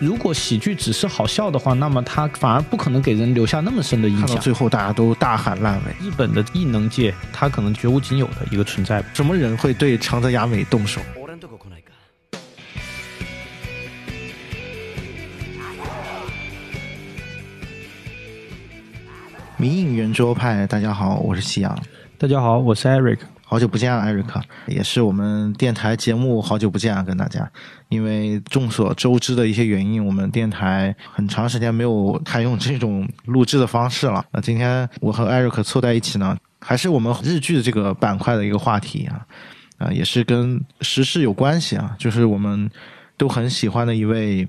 如果喜剧只是好笑的话，那么它反而不可能给人留下那么深的印看到象。最后大家都大喊烂尾，日本的艺能界，它可能绝无仅有的一个存在。什么人会对长泽雅美动手？俺んとこ来ないか迷影圆桌派，大家好，我是夕阳，大家好，我是 Eric。 好久不见啊，艾瑞克，也是我们电台节目好久不见啊，跟大家，因为众所周知的一些原因，我们电台很长时间没有采用这种录制的方式了。那今天我和艾瑞克凑在一起呢，还是我们日剧的这个板块的一个话题啊，啊，也是跟时事有关系啊，就是我们都很喜欢的一位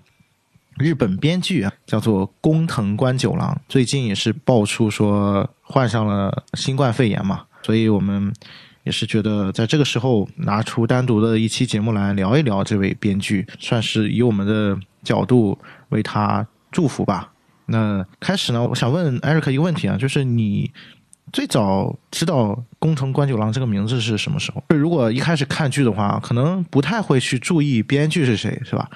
日本编剧啊，叫做工藤官九郎，最近也是爆出说患上了新冠肺炎嘛，所以我们也是觉得在这个时候拿出单独的一期节目来聊一聊这位编剧，算是以我们的角度为他祝福吧。那开始呢，我想问艾瑞克一个问题啊，就是你最早知道工藤官九郎这个名字是什么时候？如果一开始看剧的话，可能不太会去注意编剧是谁，是吧？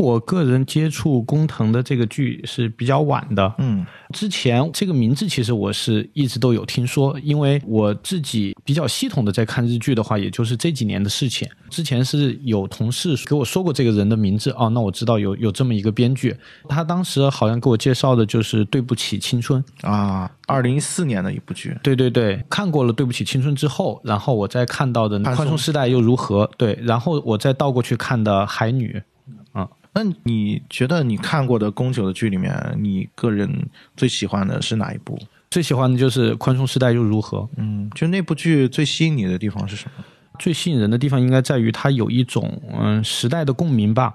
我个人接触工藤的这个剧是比较晚的，嗯之前这个名字其实我是一直都有听说，因为我自己比较系统的在看日剧的话，也就是这几年的事情。之前是有同事给我说过这个人的名字，哦，那我知道有有这么一个编剧，他当时好像给我介绍的就是《对不起青春》。啊，二零一四年的一部剧，对对对，看过了《对不起青春》之后，然后我再看到的《宽松时代又如何》，对，然后我再倒过去看的《海女》。那你觉得你看过的宫九的剧里面，你个人最喜欢的是哪一部？最喜欢的就是《宽松时代又如何》，嗯，就那部剧最吸引你的地方是什么？最吸引人的地方应该在于它有一种嗯时代的共鸣吧，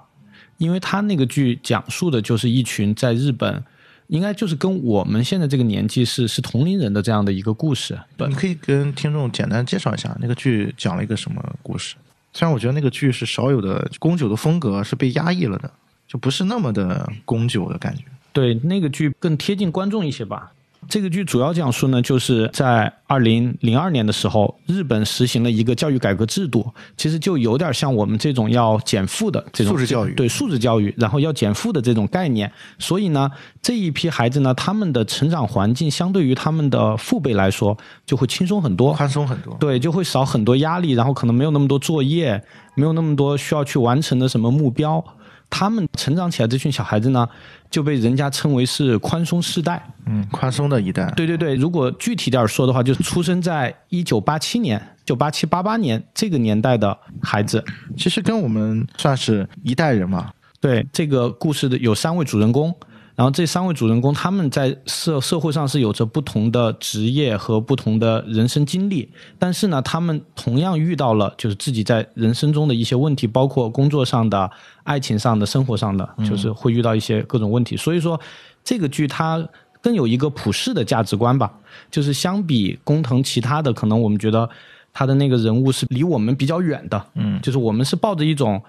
因为它那个剧讲述的就是一群在日本，应该就是跟我们现在这个年纪是是同龄人的这样的一个故事。你可以跟听众简单介绍一下那个剧讲了一个什么故事？虽然我觉得那个剧是少有的宫九的风格是被压抑了的，就不是那么的宫九的感觉。对，那个剧更贴近观众一些吧。这个剧主要讲述呢，就是在二零零二年的时候，日本实行了一个教育改革制度，其实就有点像我们这种要减负的这种素质教育对素质教育，然后要减负的这种概念。所以呢，这一批孩子呢，他们的成长环境相对于他们的父辈来说，就会轻松很多。宽松很多，对，就会少很多压力，然后可能没有那么多作业，没有那么多需要去完成的什么目标。他们成长起来这群小孩子呢，就被人家称为是宽松世代。嗯，宽松的一代。对对对，如果具体点儿说的话，就是出生在一九八七年、九八七八八年这个年代的孩子。其实跟我们算是一代人嘛。对这个故事的有三位主人公，然后这三位主人公他们在社社会上是有着不同的职业和不同的人生经历，但是呢，他们同样遇到了就是自己在人生中的一些问题，包括工作上的、爱情上的、生活上的，就是会遇到一些各种问题。所以说，这个剧它更有一个普世的价值观吧，就是相比工藤其他的，可能我们觉得他的那个人物是离我们比较远的，嗯就是我们是抱着一种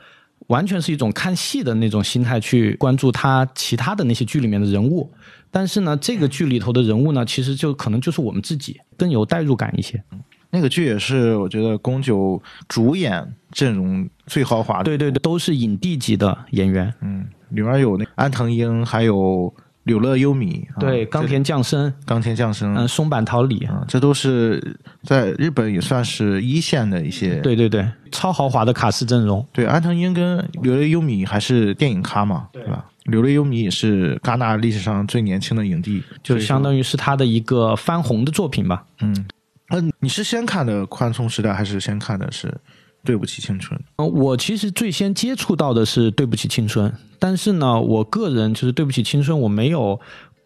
完全是一种看戏的那种心态去关注他其他的那些剧里面的人物，但是呢，这个剧里头的人物呢，其实就可能就是我们自己，更有代入感一些。那个剧也是我觉得宫九主演阵容最豪华的。对对对，都是影帝级的演员。嗯，里面有那安藤英，还有柳乐优弥，啊对，冈这田将生，冈田将生，嗯，松坂桃李，啊，这都是在日本也算是一线的一些。对对对，超豪华的卡斯阵容。对，安藤英跟柳乐优米还是电影咖嘛，对吧？柳乐优米也是戛纳历史上最年轻的影帝，就相当于于是他的一个翻红的作品吧。嗯。嗯，你是先看的《宽松时代》，还是先看的是《对不起青春》？嗯，我其实最先接触到的是《对不起青春》，但是呢，我个人就是《对不起青春》，我没有，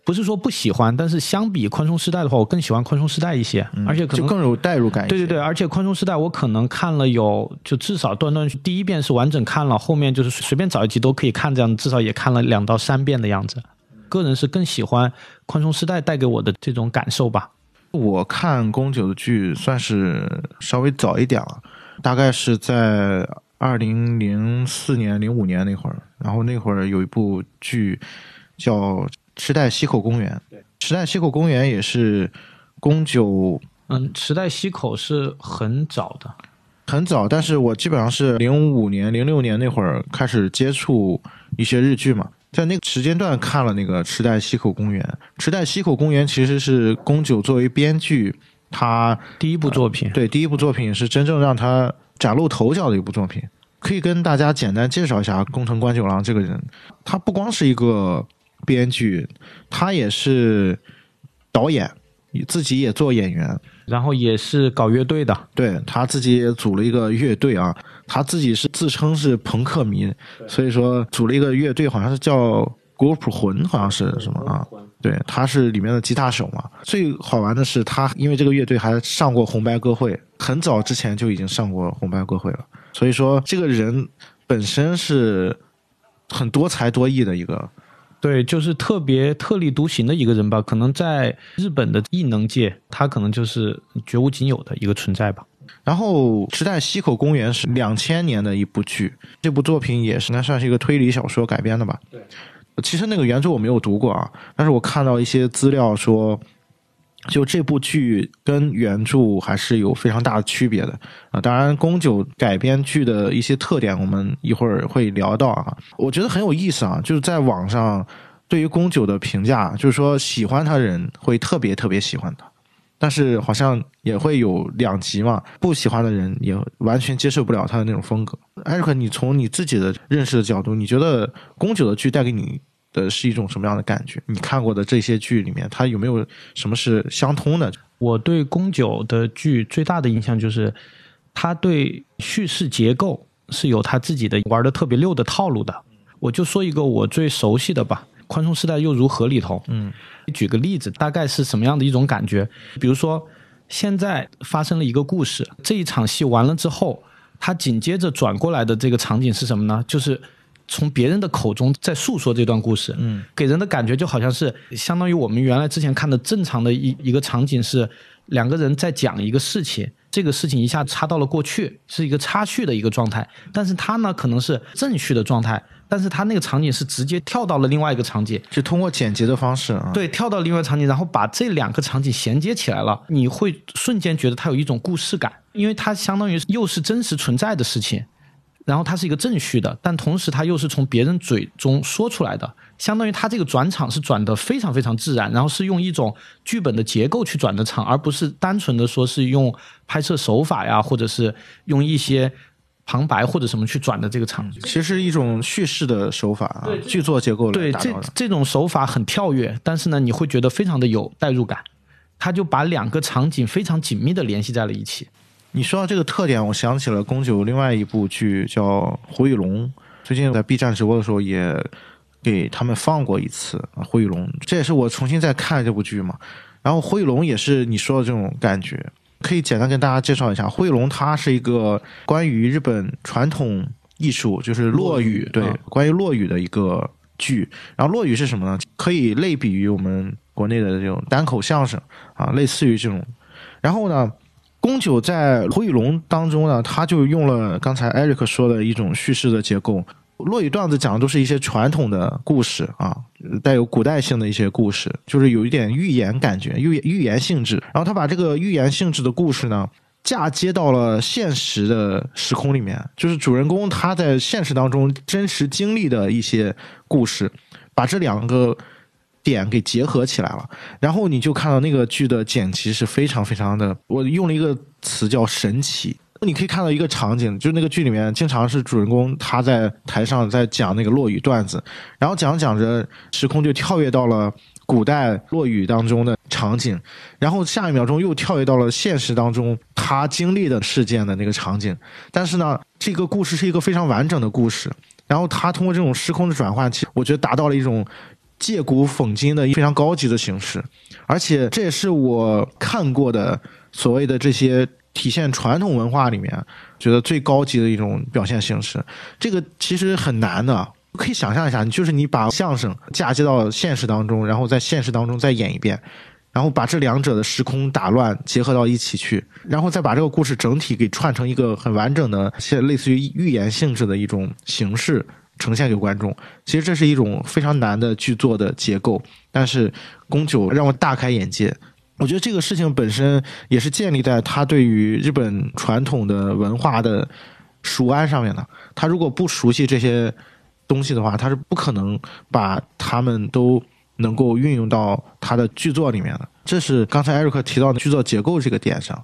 不是说不喜欢，但是相比《宽松时代》的话，我更喜欢《宽松时代》一些，而且可能就更有代入感。对对对，而且《宽松时代》我可能看了有，就至少断断续第一遍是完整看了，后面就是随便找一集都可以看，这样至少也看了两到三遍的样子。个人是更喜欢《宽松时代》带给我的这种感受吧。我看宫九的剧算是稍微早一点了，大概是在二零零四年、零五年那会儿，然后那会儿有一部剧叫《池袋西口公园》，池袋西口公园也是宫九嗯，池袋西口是很早的，很早，但是我基本上是零五年、零六年那会儿开始接触一些日剧嘛。在那个时间段看了那个《池袋西口公园》，《池袋西口公园》其实是宫九作为编剧，他第一部作品，对第一部作品是真正让他崭露头角的一部作品。可以跟大家简单介绍一下工藤官九郎这个人，他不光是一个编剧，他也是导演，自己也做演员，然后也是搞乐队的，对他自己也组了一个乐队啊，他自己是自称是朋克迷，所以说组了一个乐队，好像是叫 Group 魂，好像是什么啊？对，他是里面的吉他手嘛。最好玩的是，他因为这个乐队还上过红白歌会，很早之前就已经上过红白歌会了。所以说，这个人本身是很多才多艺的一个，对，就是特别特立独行的一个人吧。可能在日本的艺能界，他可能就是绝无仅有的一个存在吧。然后，《池袋西口公园》是两千年的一部剧，这部作品也是应该算是一个推理小说改编的吧。对，其实那个原著我没有读过啊，但是我看到一些资料说。就这部剧跟原著还是有非常大的区别的啊！当然，宫九改编剧的一些特点，我们一会儿会聊到啊。我觉得很有意思啊，就是在网上对于宫九的评价，就是说喜欢他的人会特别特别喜欢他，但是好像也会有两极嘛，不喜欢的人也完全接受不了他的那种风格。艾瑞克，你从你自己的认识的角度，你觉得宫九的剧带给你？的是一种什么样的感觉？你看过的这些剧里面，它有没有什么是相通的？我对宫九的剧最大的印象就是，他对叙事结构是有他自己的玩的特别溜的套路的。我就说一个我最熟悉的吧，《宽松时代又如何》里头，嗯，举个例子，大概是什么样的一种感觉？比如说，现在发生了一个故事，这一场戏完了之后，他紧接着转过来的这个场景是什么呢？就是。从别人的口中在诉说这段故事，嗯，给人的感觉就好像是相当于我们原来之前看的正常的一一个场景是两个人在讲一个事情，这个事情一下插到了过去，是一个插叙的一个状态，但是他呢可能是正叙的状态，但是他那个场景是直接跳到了另外一个场景，就通过剪辑的方式啊，对，跳到另外场景，然后把这两个场景衔接起来了，你会瞬间觉得它有一种故事感，因为它相当于又是真实存在的事情。然后它是一个正序的，但同时它又是从别人嘴中说出来的，相当于它这个转场是转的非常非常自然，然后是用一种剧本的结构去转的场，而不是单纯的说是用拍摄手法呀，或者是用一些旁白或者什么去转的这个场。其实是一种叙事的手法啊，剧作结构对这这种手法很跳跃，但是呢，你会觉得非常的有代入感，它就把两个场景非常紧密的联系在了一起。你说到这个特点，我想起了宫九另外一部剧叫《胡与龙》，最近在 B 站直播的时候也给他们放过一次《胡与龙》，这也是我重新再看这部剧嘛。然后《胡与龙》也是你说的这种感觉，可以简单跟大家介绍一下，《胡与龙》它是一个关于日本传统艺术，就是落语，对，关于落语的一个剧。然后落语是什么呢？可以类比于我们国内的这种单口相声啊，类似于这种。然后呢？宫九在《火与龙》当中呢，他就用了刚才艾瑞克说的一种叙事的结构。落语段子讲的都是一些传统的故事啊，带有古代性的一些故事，就是有一点寓言感觉、寓寓言性质。然后他把这个寓言性质的故事呢，嫁接到了现实的时空里面，就是主人公他在现实当中真实经历的一些故事，把这两个。点给结合起来了，然后你就看到那个剧的剪辑是非常非常的，我用了一个词叫神奇。你可以看到一个场景，就是那个剧里面经常是主人公他在台上在讲那个落雨段子，然后讲着讲着时空就跳跃到了古代落雨当中的场景，然后下一秒钟又跳跃到了现实当中他经历的事件的那个场景。但是呢，这个故事是一个非常完整的故事，然后他通过这种时空的转换，其实我觉得达到了一种。借古讽今的非常高级的形式，而且这也是我看过的所谓的这些体现传统文化里面觉得最高级的一种表现形式。这个其实很难的，可以想象一下，就是你把相声嫁接到现实当中，然后在现实当中再演一遍，然后把这两者的时空打乱结合到一起去，然后再把这个故事整体给串成一个很完整的，现类似于寓言性质的一种形式。呈现给观众，其实这是一种非常难的剧作的结构，但是宫九让我大开眼界。我觉得这个事情本身也是建立在他对于日本传统的文化的熟谙上面的。他如果不熟悉这些东西的话，他是不可能把他们都能够运用到他的剧作里面的。这是刚才艾瑞克提到的剧作结构这个点上，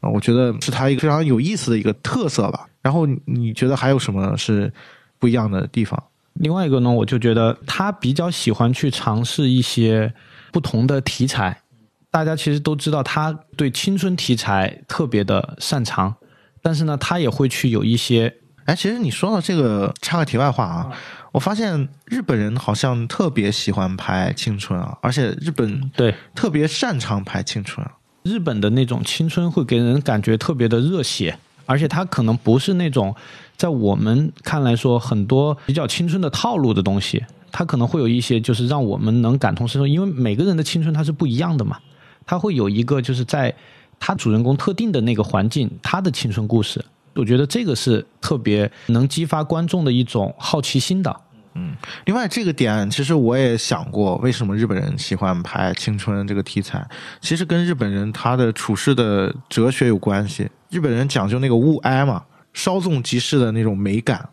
啊，我觉得是他一个非常有意思的一个特色吧。然后你觉得还有什么是不一样的地方？另外一个呢，我就觉得他比较喜欢去尝试一些不同的题材。大家其实都知道，他对青春题材特别的擅长，但是呢，他也会去有一些。哎，其实你说到这个，插个题外话啊，我发现日本人好像特别喜欢拍青春啊，而且日本对特别擅长拍青春。日本的那种青春会给人感觉特别的热血，而且他可能不是那种在我们看来说很多比较青春的套路的东西，它可能会有一些就是让我们能感同身受，因为每个人的青春它是不一样的嘛。它会有一个，就是在他主人公特定的那个环境，他的青春故事。我觉得这个是特别能激发观众的一种好奇心的。嗯，另外这个点，其实我也想过，为什么日本人喜欢拍青春这个题材？其实跟日本人他的处事的哲学有关系。日本人讲究那个物哀嘛，稍纵即逝的那种美感，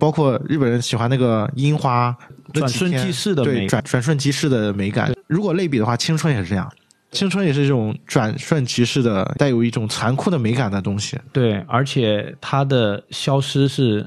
包括日本人喜欢那个樱花转瞬即逝的美，转转瞬即逝的美感。如果类比的话，青春也是这样。青春也是这种转瞬即逝的、带有一种残酷的美感的东西。对，而且它的消失是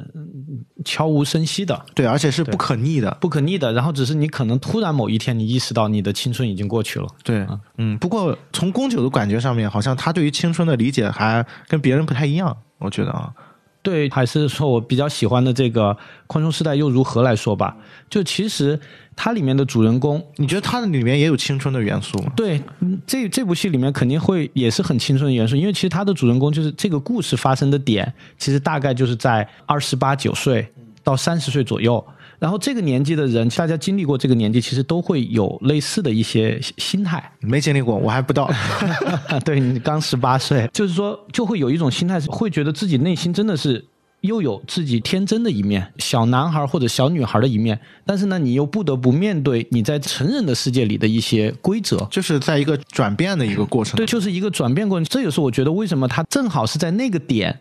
悄无声息的。对，而且是不可逆的，不可逆的。然后只是你可能突然某一天，你意识到你的青春已经过去了。对，嗯。不过从宫九的感觉上面，好像他对于青春的理解还跟别人不太一样。我觉得啊。对，还是说我比较喜欢的这个《宽松时代又如何》来说吧。就其实它里面的主人公，你觉得它的里面也有青春的元素吗？对，这这部戏里面肯定会也是很青春的元素，因为其实它的主人公就是这个故事发生的点，其实大概就是在二十八九岁到三十岁左右。然后这个年纪的人，大家经历过这个年纪，其实都会有类似的一些心态。没经历过，我还不到。对你刚十八岁，就是说就会有一种心态，会觉得自己内心真的是又有自己天真的一面，小男孩或者小女孩的一面。但是呢，你又不得不面对你在成人的世界里的一些规则，就是在一个转变的一个过程。对，就是一个转变过程。这也是我觉得为什么他正好是在那个点。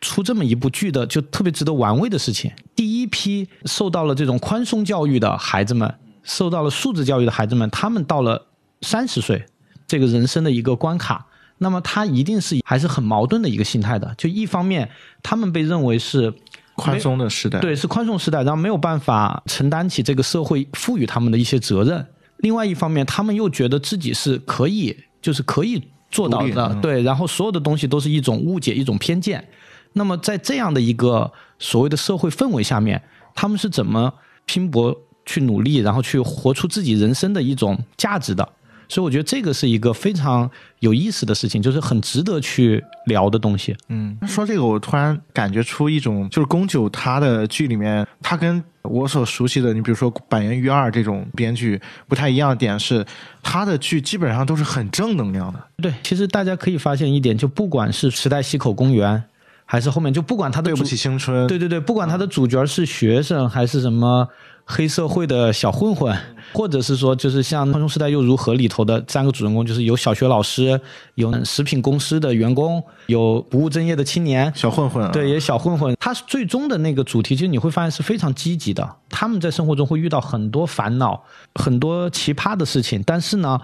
出这么一部剧的，就特别值得玩味的事情。第一批受到了这种宽松教育的孩子们，受到了素质教育的孩子们，他们到了三十岁这个人生的一个关卡，那么他一定是还是很矛盾的一个心态的。就一方面，他们被认为是宽松的时代，对，是宽松时代，然后没有办法承担起这个社会赋予他们的一些责任；另外一方面，他们又觉得自己是可以，就是可以做到的，对，然后所有的东西都是一种误解，一种偏见。那么，在这样的一个所谓的社会氛围下面，他们是怎么拼搏去努力，然后去活出自己人生的一种价值的？所以，我觉得这个是一个非常有意思的事情，就是很值得去聊的东西。嗯，说这个，我突然感觉出一种，就是宫九他的剧里面，他跟我所熟悉的，你比如说板垣育二这种编剧不太一样的点是，他的剧基本上都是很正能量的。对，其实大家可以发现一点，就不管是时代西口公园。还是后面就不管他的对不起青春，对对对，不管他的主角是学生还是什么黑社会的小混混，或者是说就是像《宽松时代又如何》里头的三个主人公，就是有小学老师，有食品公司的员工，有不务正业的青年小混混，对，也小混混。他最终的那个主题，其实你会发现是非常积极的。他们在生活中会遇到很多烦恼，很多奇葩的事情，但是呢，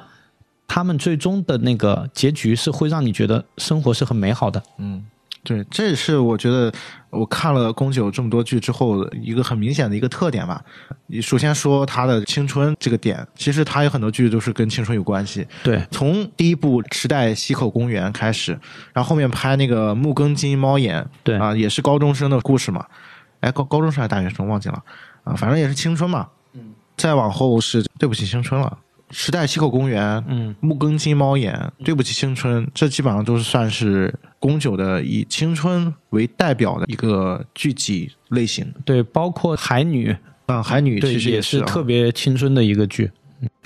他们最终的那个结局是会让你觉得生活是很美好的。嗯。对，这也是我觉得我看了宫九这么多剧之后一个很明显的一个特点吧。你首先说他的青春这个点，其实他有很多剧都是跟青春有关系。对，从第一部《时代西口公园》开始，然后后面拍那个《木更津猫眼》，对啊，也是高中生的故事嘛。哎，高高中生还是大学生忘记了啊，反正也是青春嘛。嗯，再往后是对不起青春了。时代西口公园，嗯，木更津猫眼，对不起青春，这基本上都是算是宫九的以青春为代表的一个剧集类型。对，包括海女啊，海女其实也是特别青春的一个剧。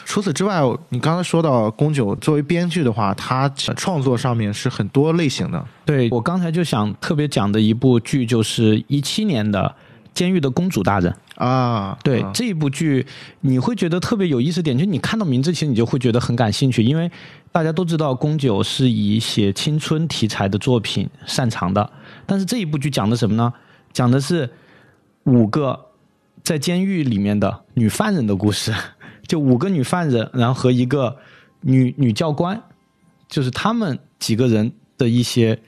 除此之外，你刚才说到宫九作为编剧的话，他创作上面是很多类型的。对我刚才就想特别讲的一部剧，就是一七年的《监狱的公主大人》。啊，对这一部剧，你会觉得特别有意思点，就你看到名字，其实你就会觉得很感兴趣，因为大家都知道宫九是以写青春题材的作品擅长的，但是这一部剧讲的什么呢？讲的是五个在监狱里面的女犯人的故事，就五个女犯人，然后和一个女女教官，就是他们几个人的一些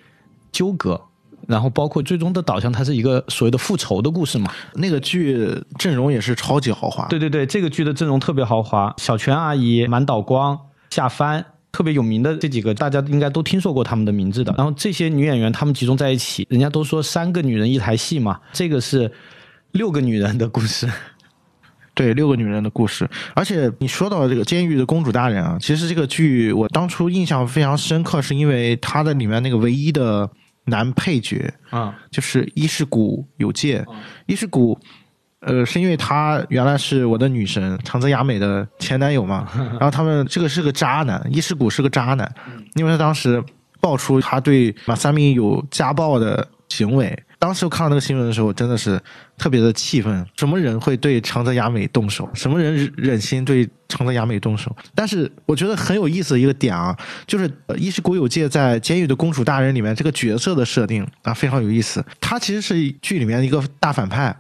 纠葛，然后包括最终的导向，它是一个所谓的复仇的故事嘛。那个剧阵容也是超级豪华。对对对，这个剧的阵容特别豪华，小泉阿姨、满岛光、夏帆。特别有名的这几个，大家应该都听说过他们的名字的。然后这些女演员她们集中在一起，人家都说三个女人一台戏嘛，这个是六个女人的故事。对，六个女人的故事。而且你说到这个监狱的公主大人啊，其实这个剧我当初印象非常深刻，是因为它的里面那个唯一的男配角啊，就是伊势谷有介。伊势谷。呃，是因为他原来是我的女神长泽雅美的前男友嘛，然后他们这个是个渣男，伊势谷是个渣男，因为他当时爆出他对马三立有家暴的行为，当时我看到那个新闻的时候，真的是特别的气愤，什么人会对长泽雅美动手？什么人忍心对长泽雅美动手？但是我觉得很有意思的一个点啊，就是伊势谷有介在《监狱的公主大人》里面这个角色的设定啊，非常有意思，他其实是剧里面一个大反派。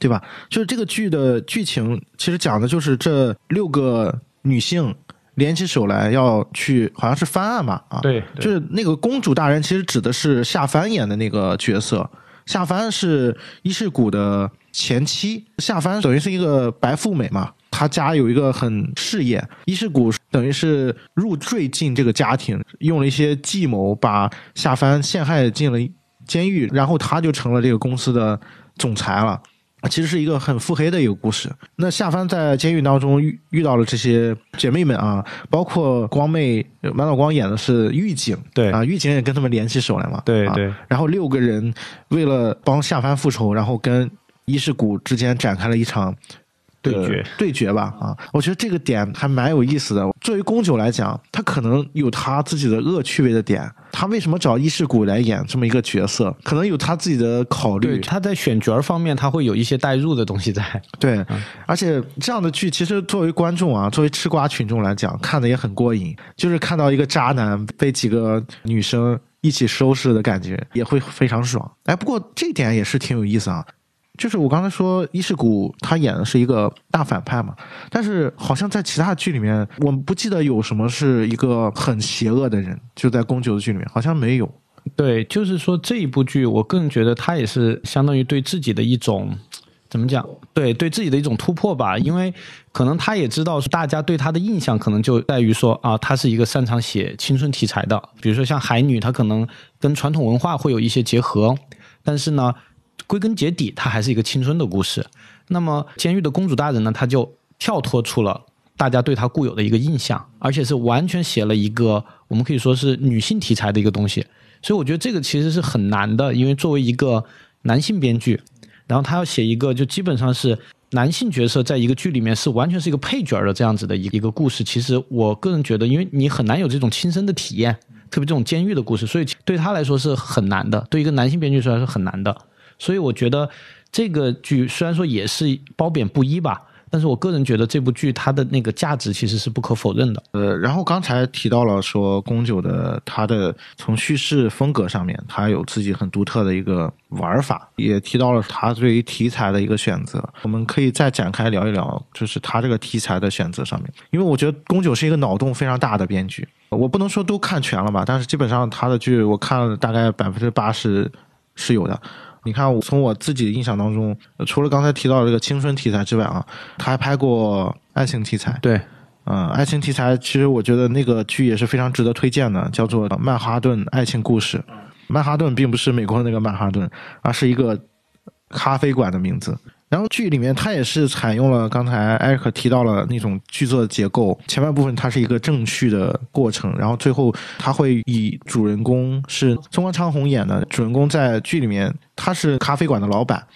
对吧？就是这个剧的剧情，其实讲的就是这六个女性联起手来要去，好像是翻案嘛啊。对，就是那个公主大人，其实指的是夏帆演的那个角色。夏帆是伊势谷的前妻，夏帆等于是一个白富美嘛，她家有一个很事业，伊势谷等于是入赘进这个家庭，用了一些计谋把夏帆陷害进了监狱，然后他就成了这个公司的总裁了。其实是一个很腹黑的一个故事。那夏帆在监狱当中遇遇到了这些姐妹们啊，包括光妹满岛光演的是狱警，对啊，狱警也跟他们联起手来嘛，对对。然后六个人为了帮夏帆复仇，然后跟伊势谷之间展开了一场。对决对决吧啊！我觉得这个点还蛮有意思的。作为宫九来讲，他可能有他自己的恶趣味的点。他为什么找伊势谷来演这么一个角色？可能有他自己的考虑。他在选角方面，他会有一些代入的东西在。对，而且这样的剧，其实作为观众啊，作为吃瓜群众来讲，看的也很过瘾。就是看到一个渣男被几个女生一起收拾的感觉，也会非常爽。哎，不过这点也是挺有意思啊。就是我刚才说伊势谷他演的是一个大反派嘛，但是好像在其他剧里面，我不记得有什么是一个很邪恶的人，就在宫九的剧里面好像没有。对，就是说这一部剧，我个人觉得他也是相当于对自己的一种怎么讲？对，对自己的一种突破吧。因为可能他也知道，大家对他的印象可能就在于说啊，他是一个擅长写青春题材的，比如说像海女，她可能跟传统文化会有一些结合，但是呢。归根结底，它还是一个青春的故事。那么，监狱的公主大人呢？他就跳脱出了大家对他固有的一个印象，而且是完全写了一个我们可以说是女性题材的一个东西。所以，我觉得这个其实是很难的，因为作为一个男性编剧，然后他要写一个就基本上是男性角色在一个剧里面是完全是一个配角的这样子的一一个故事。其实，我个人觉得，因为你很难有这种亲身的体验，特别这种监狱的故事，所以对他来说是很难的。对一个男性编剧来说是很难的。所以我觉得这个剧虽然说也是褒贬不一吧，但是我个人觉得这部剧它的那个价值其实是不可否认的。呃，然后刚才提到了说宫九的它的从叙事风格上面，它有自己很独特的一个玩法，也提到了他对于题材的一个选择。我们可以再展开聊一聊，就是他这个题材的选择上面，因为我觉得宫九是一个脑洞非常大的编剧，我不能说都看全了吧，但是基本上他的剧我看了大概百分之八十是有的。你看，我从我自己的印象当中，除了刚才提到的这个青春题材之外啊，他还拍过爱情题材。对，嗯，爱情题材其实我觉得那个剧也是非常值得推荐的，叫做《曼哈顿爱情故事》。曼哈顿并不是美国的那个曼哈顿，而是一个咖啡馆的名字。然后剧里面它也是采用了刚才艾克提到了那种剧作的结构，前半部分它是一个正序的过程，然后最后他会以主人公是松冈昌宏演的主人公在剧里面他是咖啡馆的老板，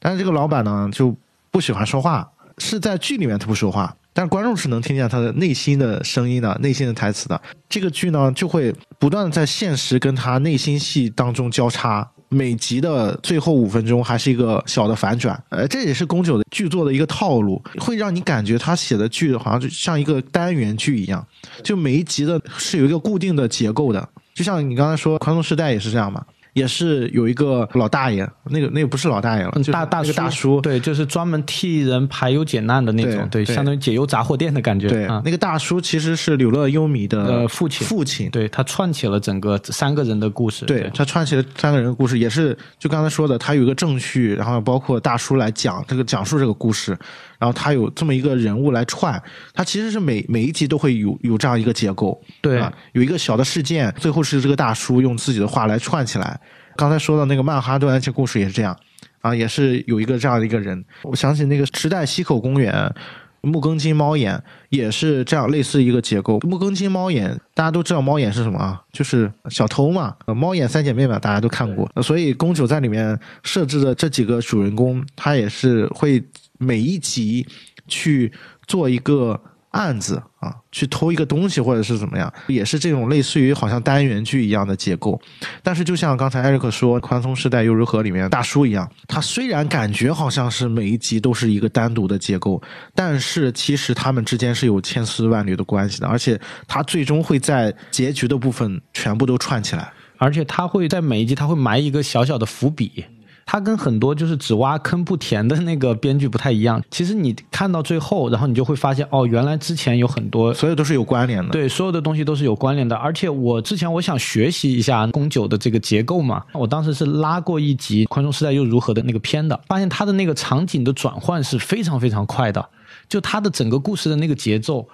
但是这个老板呢就不喜欢说话，是在剧里面他不说话，但是观众是能听见他的内心的声音的、内心的台词的。这个剧呢就会不断的在现实跟他内心戏当中交叉。每集的最后五分钟还是一个小的反转，呃，这也是宫九的剧作的一个套路，会让你感觉他写的剧好像就像一个单元剧一样，就每一集的是有一个固定的结构的，就像你刚才说《宽松时代》也是这样嘛，也是有一个老大爷，那个那个不是老大爷了，就是大大叔，大叔，对，就是专门替人排忧解难的那种，对，相当于解忧杂货店的感觉，对，啊，那个大叔其实是柳乐优弥的呃父亲。父亲，对他串起了整个三个人的故事，对。他串起了三个人的故事，也是就刚才说的，他有一个正序，然后包括大叔来讲这个讲述这个故事，然后他有这么一个人物来串，他其实是每每一集都会有有这样一个结构，对啊，有一个小的事件，最后是这个大叔用自己的话来串起来。刚才说的那个曼哈顿安切故事也是这样，啊，也是有一个这样的一个人。我想起那个时代西口公园。木更津猫眼也是这样类似一个结构。木更津猫眼大家都知道猫眼是什么啊？就是小偷嘛。呃猫眼三姐妹嘛，大家都看过。呃所以宫九在里面设置的这几个主人公，他也是会每一集去做一个案子啊，去偷一个东西或者是怎么样，也是这种类似于好像单元剧一样的结构。但是就像刚才艾瑞克说，《宽松时代又如何》里面大叔一样，他虽然感觉好像是每一集都是一个单独的结构，但是其实他们之间是有千丝万缕的关系的，而且他最终会在结局的部分全部都串起来。而且他会在每一集他会埋一个小小的伏笔。他跟很多就是只挖坑不填的那个编剧不太一样。其实你看到最后，然后你就会发现，哦，原来之前有很多所有都是有关联的。对，所有的东西都是有关联的。而且我之前我想学习一下宫九的这个结构嘛，我当时是拉过一集《宽松时代又如何》的那个片的，发现它的那个场景的转换是非常非常快的，就他的整个故事的那个节奏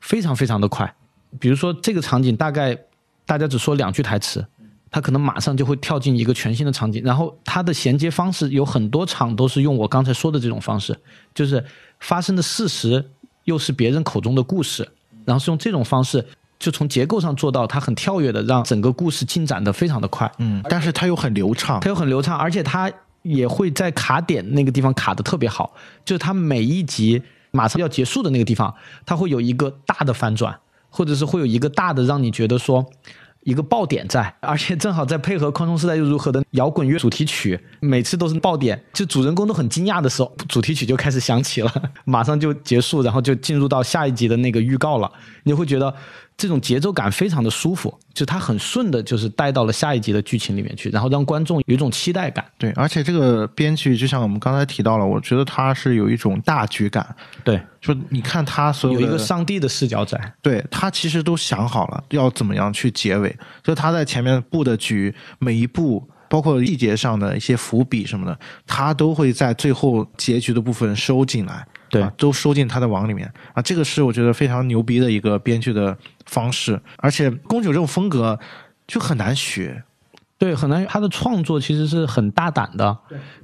非常非常的快。比如说这个场景大概大家只说两句台词。它可能马上就会跳进一个全新的场景，然后它的衔接方式有很多场都是用我刚才说的这种方式，就是发生的事实又是别人口中的故事，然后是用这种方式，就从结构上做到它很跳跃的，让整个故事进展的非常的快。嗯，但是它又很流畅。它又很流畅，而且它也会在卡点那个地方卡的特别好，就是它每一集马上要结束的那个地方，它会有一个大的反转，或者是会有一个大的让你觉得说。一个爆点在，而且正好在配合《宽松时代又如何》的摇滚乐主题曲，每次都是爆点，就主人公都很惊讶的时候，主题曲就开始响起了，马上就结束，然后就进入到下一集的那个预告了，你会觉得这种节奏感非常的舒服，就它很顺的，就是带到了下一集的剧情里面去，然后让观众有一种期待感。对，而且这个编剧就像我们刚才提到了，我觉得他是有一种大局感。对，就你看他所有有一个上帝的视角在，对他其实都想好了要怎么样去结尾，就他在前面布的局，每一步包括细节上的一些伏笔什么的，他都会在最后结局的部分收进来，对啊，都收进他的网里面啊，这个是我觉得非常牛逼的一个编剧的方式，而且宫九这种风格就很难学，对，很难。他的创作其实是很大胆的，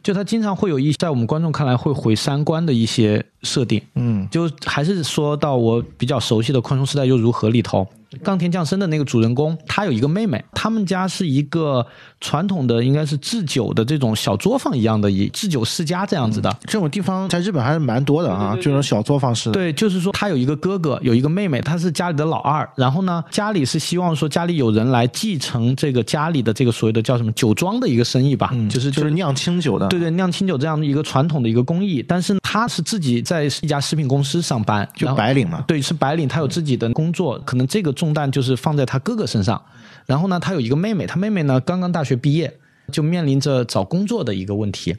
就他经常会有一在我们观众看来会毁三观的一些设定。嗯，就还是说到我比较熟悉的《宽松时代又如何》里头，冈田降生的那个主人公，他有一个妹妹，他们家是一个传统的应该是制酒的这种小作坊一样的，以制酒世家这样子的。这种地方在日本还是蛮多的啊，这种小作坊式的。对，就是说他有一个哥哥，有一个妹妹，他是家里的老二。然后呢，家里是希望说家里有人来继承这个家里的这个所谓的叫什么酒庄的一个生意吧，嗯，就是就是酿清酒的，对对，酿清酒这样的一个传统的一个工艺。但是他是自己在一家食品公司上班，就白领嘛。对，是白领，他有自己的工作，可能这个重担就是放在他哥哥身上。然后呢，他有一个妹妹，他妹妹呢刚刚大学毕业，就面临着找工作的一个问题。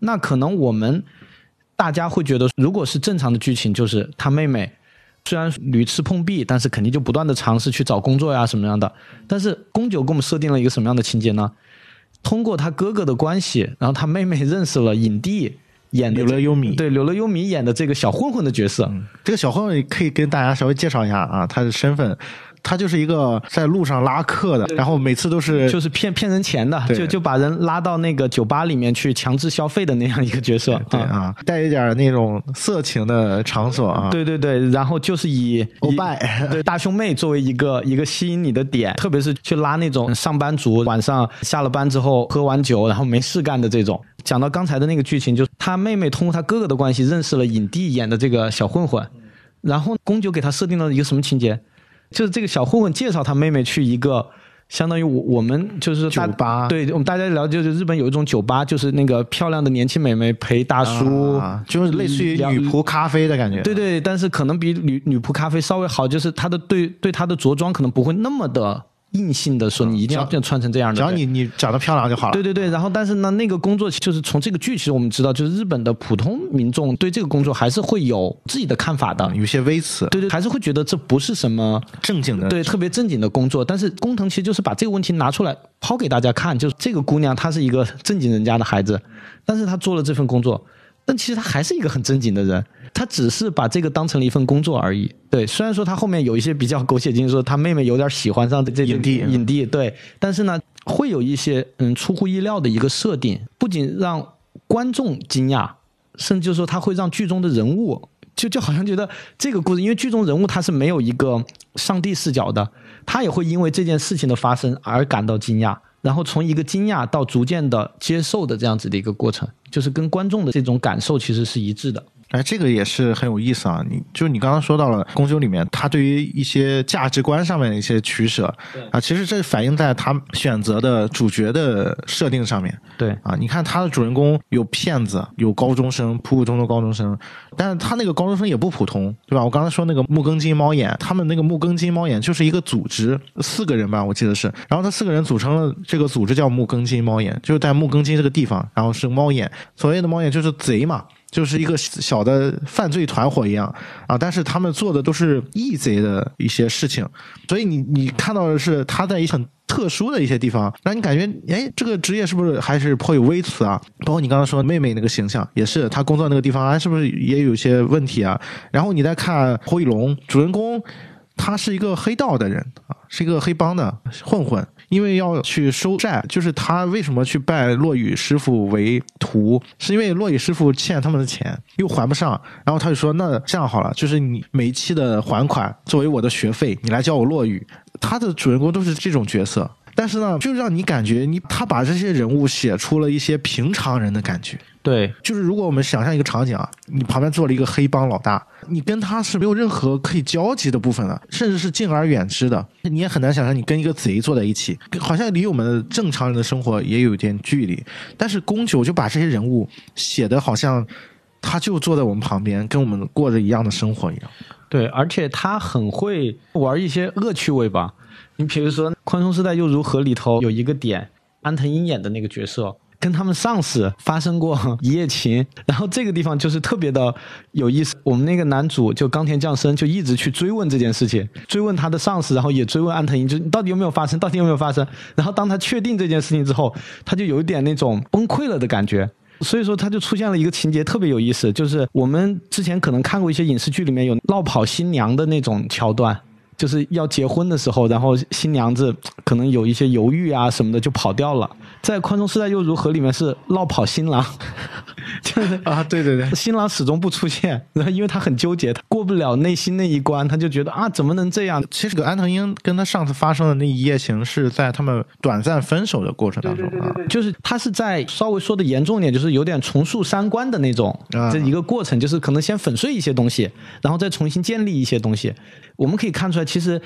那可能我们大家会觉得，如果是正常的剧情，就是他妹妹虽然屡次碰壁，但是肯定就不断的尝试去找工作呀什么样的。但是宫九给我们设定了一个什么样的情节呢？通过他哥哥的关系，然后他妹妹认识了影帝演的 对柳乐优弥演的这个小混混的角色。这个小混混可以跟大家稍微介绍一下啊，他的身份，他就是一个在路上拉客的，然后每次都是就是骗骗人钱的，就就把人拉到那个酒吧里面去强制消费的那样一个角色。对啊，带一点那种色情的场所啊，对对对，然后就是以 以欧拜 对大胸妹作为一个一个吸引你的点，特别是去拉那种上班族晚上下了班之后喝完酒然后没事干的这种。讲到刚才的那个剧情，就是他妹妹通过他哥哥的关系认识了影帝演的这个小混混，然后宫九给他设定了一个什么情节？就是这个小混混介绍他妹妹去一个。相当于我我们就是酒吧对我们大家了解，就是日本有一种酒吧，就是那个漂亮的年轻美眉陪大叔，啊，就是类似于女仆咖啡的感觉。对对，但是可能比女女仆咖啡稍微好，就是她的对对她的着装可能不会那么的硬性的说你一定要穿成这样的。只要你你长得漂亮就好了。对对对，然后但是呢，那个工作就是从这个剧，其实我们知道，就是日本的普通民众对这个工作还是会有自己的看法的。有些微词，对对，还是会觉得这不是什么正经的，对特别正经的工作。但是工藤其实就是把这个问题拿出来抛给大家看，就是这个姑娘她是一个正经人家的孩子，但是她做了这份工作，但其实她还是一个很正经的人，她只是把这个当成了一份工作而已。对，虽然说他后面有一些比较狗血经历，说他妹妹有点喜欢上这影帝影帝，对，但是呢，会有一些嗯出乎意料的一个设定，不仅让观众惊讶，甚至就是说他会让剧中的人物。就就好像觉得这个故事，因为剧中人物他是没有一个上帝视角的，他也会因为这件事情的发生而感到惊讶，然后从一个惊讶到逐渐的接受的这样子的一个过程，就是跟观众的这种感受其实是一致的。哎，这个也是很有意思啊！你就你刚刚说到了宫九里面，他对于一些价值观上面的一些取舍啊，其实这反映在他选择的主角的设定上面。对啊，你看他的主人公有骗子，有高中生，普普通通高中生，但是他那个高中生也不普通，对吧？我刚才说那个木更金猫眼，他们那个木更金猫眼就是一个组织，四个人吧，我记得是，然后他四个人组成了这个组织叫木更金猫眼，就是在木更金这个地方，然后是猫眼，所谓的猫眼就是贼嘛。就是一个小的犯罪团伙一样啊，但是他们做的都是异贼的一些事情，所以你你看到的是他在一很特殊的一些地方，让你感觉哎，这个职业是不是还是颇有微词啊？包括你刚刚说妹妹那个形象，也是他工作那个地方，啊，是不是也有些问题啊？然后你再看火翼龙主人公，他是一个黑道的人啊，是一个黑帮的混混。因为要去收债，就是他为什么去拜骆宇师傅为徒，是因为骆宇师傅欠他们的钱又还不上，然后他就说：“那这样好了，就是你每一期的还款作为我的学费，你来教我骆宇。”他的主人公都是这种角色，但是呢，就让你感觉你他把这些人物写出了一些平常人的感觉。对，就是如果我们想象一个场景啊，你旁边坐了一个黑帮老大，你跟他是没有任何可以交集的部分的，甚至是敬而远之的，你也很难想象你跟一个贼坐在一起，好像离我们正常人的生活也有一点距离。但是宫九就把这些人物写的好像他就坐在我们旁边，跟我们过着一样的生活一样。对，而且他很会玩一些恶趣味吧。你比如说《宽松时代又如何》里头有一个点，安藤英演的那个角色。跟他们上司发生过 一夜情，然后这个地方就是特别的有意思。我们那个男主就冈田将生就一直去追问这件事情，追问他的上司，然后也追问安藤英，就到底有没有发生，到底有没有发生。然后当他确定这件事情之后，他就有一点那种崩溃了的感觉。所以说，他就出现了一个情节特别有意思，就是我们之前可能看过一些影视剧里面有闹跑新娘的那种桥段。就是要结婚的时候，然后新娘子可能有一些犹豫啊什么的，就跑掉了。在《宽松时代又如何》里面是绕跑新郎，就是啊，对对对，新郎始终不出现，然 后因为他很纠结，他过不了内心那一关，他就觉得啊，怎么能这样？其实，个安藤英跟他上次发生的那一夜情是在他们短暂分手的过程当中啊，就是他是在稍微说的严重点，就是有点重塑三观的那种这一个过程，就是可能先粉碎一些东西，然后再重新建立一些东西。我们可以看出来，其实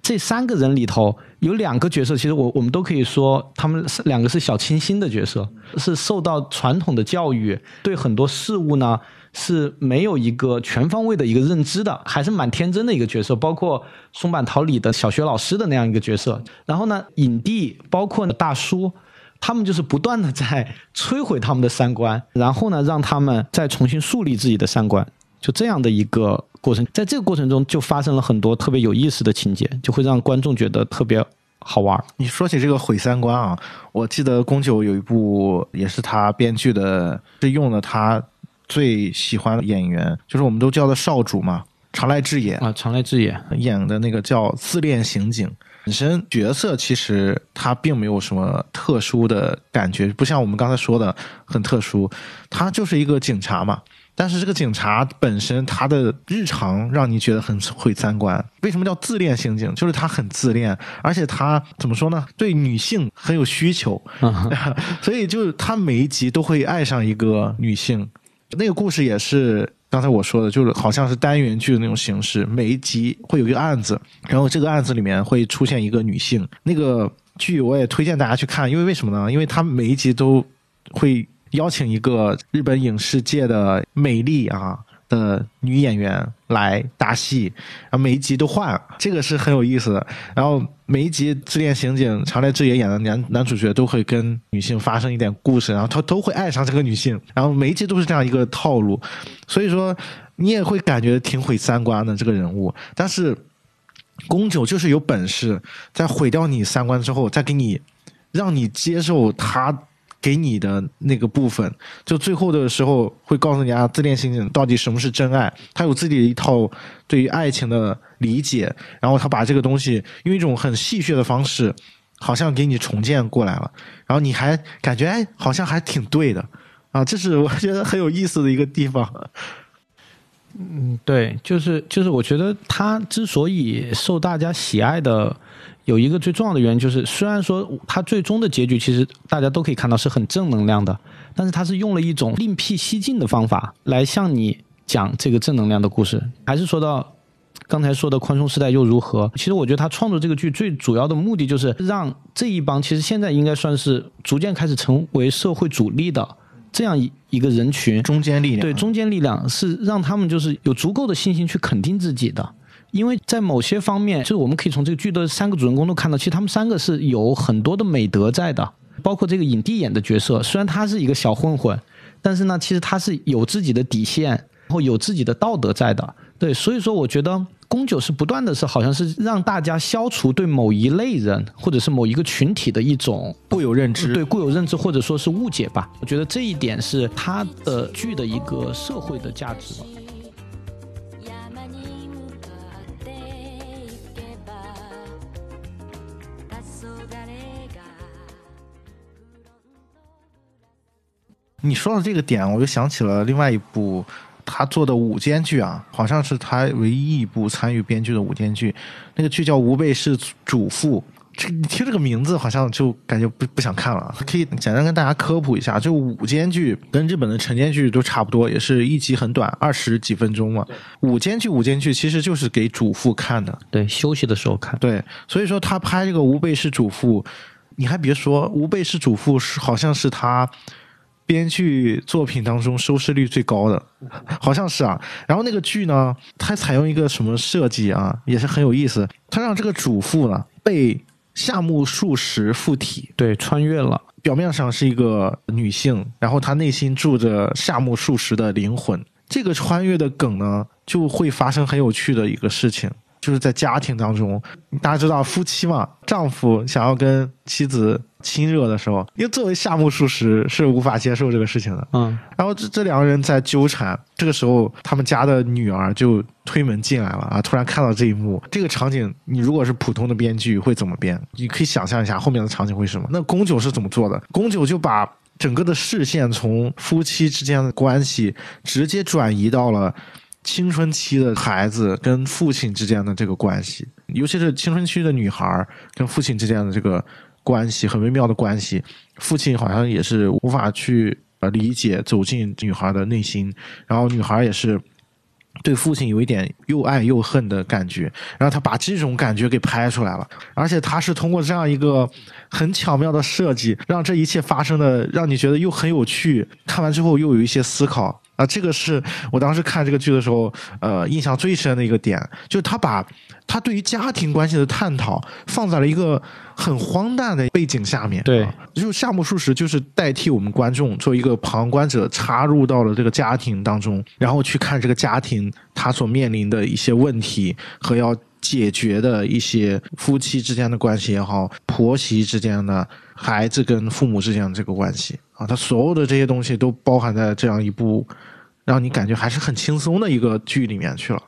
这三个人里头有两个角色，其实我我们都可以说，他们是两个是小清新的角色，是受到传统的教育，对很多事物呢是没有一个全方位的一个认知的，还是蛮天真的一个角色。包括松坂桃李的小学老师的那样一个角色，然后呢，影帝包括大叔，他们就是不断的在摧毁他们的三观，然后呢，让他们再重新树立自己的三观，就这样的一个。过程，在这个过程中就发生了很多特别有意思的情节，就会让观众觉得特别好玩。你说起这个毁三观啊，我记得宫九有一部也是他编剧的，是用了他最喜欢的演员，就是我们都叫的少主嘛，长濑智也啊，长濑智也演的那个叫《自恋刑警》，本身角色其实他并没有什么特殊的感觉，不像我们刚才说的很特殊，他就是一个警察嘛。但是这个警察本身，他的日常让你觉得很毁三观。为什么叫自恋刑警？就是他很自恋，而且他怎么说呢？对女性很有需求，所以就是他每一集都会爱上一个女性。那个故事也是刚才我说的，就是好像是单元剧的那种形式，每一集会有一个案子，然后这个案子里面会出现一个女性。那个剧我也推荐大家去看，因为为什么呢？因为他每一集都会。邀请一个日本影视界的美丽啊的女演员来搭戏，然后每一集都换，这个是很有意思的。然后每一集《自恋刑警》长濑智也演的男男主角都会跟女性发生一点故事，然后他都会爱上这个女性，然后每一集都是这样一个套路，所以说你也会感觉挺毁三观的这个人物，但是。宫九就是有本事，在毁掉你三观之后，再给你让你接受他给你的那个部分。就最后的时候会告诉你啊，自恋刑警到底什么是真爱？他有自己的一套对于爱情的理解，然后他把这个东西用一种很戏谑的方式，好像给你重建过来了。然后你还感觉哎，好像还挺对的啊，这是我觉得很有意思的一个地方。嗯，对，就是就是，我觉得他之所以受大家喜爱的，有一个最重要的原因，就是虽然说它最终的结局其实大家都可以看到是很正能量的，但是它是用了一种另辟蹊径的方法来向你讲这个正能量的故事。还是说到刚才说的宽松时代又如何？其实我觉得他创作这个剧最主要的目的就是让这一帮其实现在应该算是逐渐开始成为社会主力的。这样一一个人群，中间力量，对中间力量是让他们就是有足够的信心去肯定自己的，因为在某些方面，就是我们可以从这个剧的三个主人公都看到，其实他们三个是有很多的美德在的，包括这个影帝演的角色，虽然他是一个小混混，但是呢，其实他是有自己的底线，然后有自己的道德在的，对，所以说我觉得。宫九是不断的是，好像是让大家消除对某一类人或者是某一个群体的一种固有认知，对固有认知或者说是误解吧。我觉得这一点是他的剧的一个社会的价值吧。你说到这个点，我就想起了另外一部。他做的午间剧啊，好像是他唯一一部参与编剧的午间剧，那个剧叫《吾辈是主妇》。这你听这个名字，好像就感觉不不想看了。可以简单跟大家科普一下，就午间剧跟日本的晨间剧都差不多，也是一集很短，二十几分钟嘛。午间剧，午间剧其实就是给主妇看的，对，休息的时候看。对，所以说他拍这个《吾辈是主妇》，你还别说，《吾辈是主妇》是好像是他。编剧作品当中收视率最高的，好像是啊。然后那个剧呢，它采用一个什么设计啊，也是很有意思。它让这个主妇呢被夏目漱石附体，对，穿越了。表面上是一个女性，然后她内心住着夏目漱石的灵魂。这个穿越的梗呢，就会发生很有趣的一个事情。就是在家庭当中，大家知道夫妻嘛，丈夫想要跟妻子亲热的时候，因为作为夏目漱石是无法接受这个事情的。嗯，然后这这两个人在纠缠，这个时候他们家的女儿就推门进来了啊！突然看到这一幕，这个场景，你如果是普通的编剧会怎么编？你可以想象一下后面的场景会是什么？那宫九是怎么做的？宫九就把整个的视线从夫妻之间的关系直接转移到了。青春期的孩子跟父亲之间的这个关系，尤其是青春期的女孩跟父亲之间的这个关系，很微妙的关系。父亲好像也是无法去呃理解走进女孩的内心，然后女孩也是对父亲有一点又爱又恨的感觉。然后他把这种感觉给拍出来了，而且他是通过这样一个很巧妙的设计，让这一切发生的让你觉得又很有趣，看完之后又有一些思考。啊，这个是我当时看这个剧的时候，呃，印象最深的一个点，就是他把他对于家庭关系的探讨放在了一个很荒诞的背景下面。对，就是夏目漱石就是代替我们观众做一个旁观者，插入到了这个家庭当中，然后去看这个家庭他所面临的一些问题和要解决的一些夫妻之间的关系也好，婆媳之间的。孩子跟父母之间的这个关系啊，他所有的这些东西都包含在这样一部让你感觉还是很轻松的一个剧里面去了。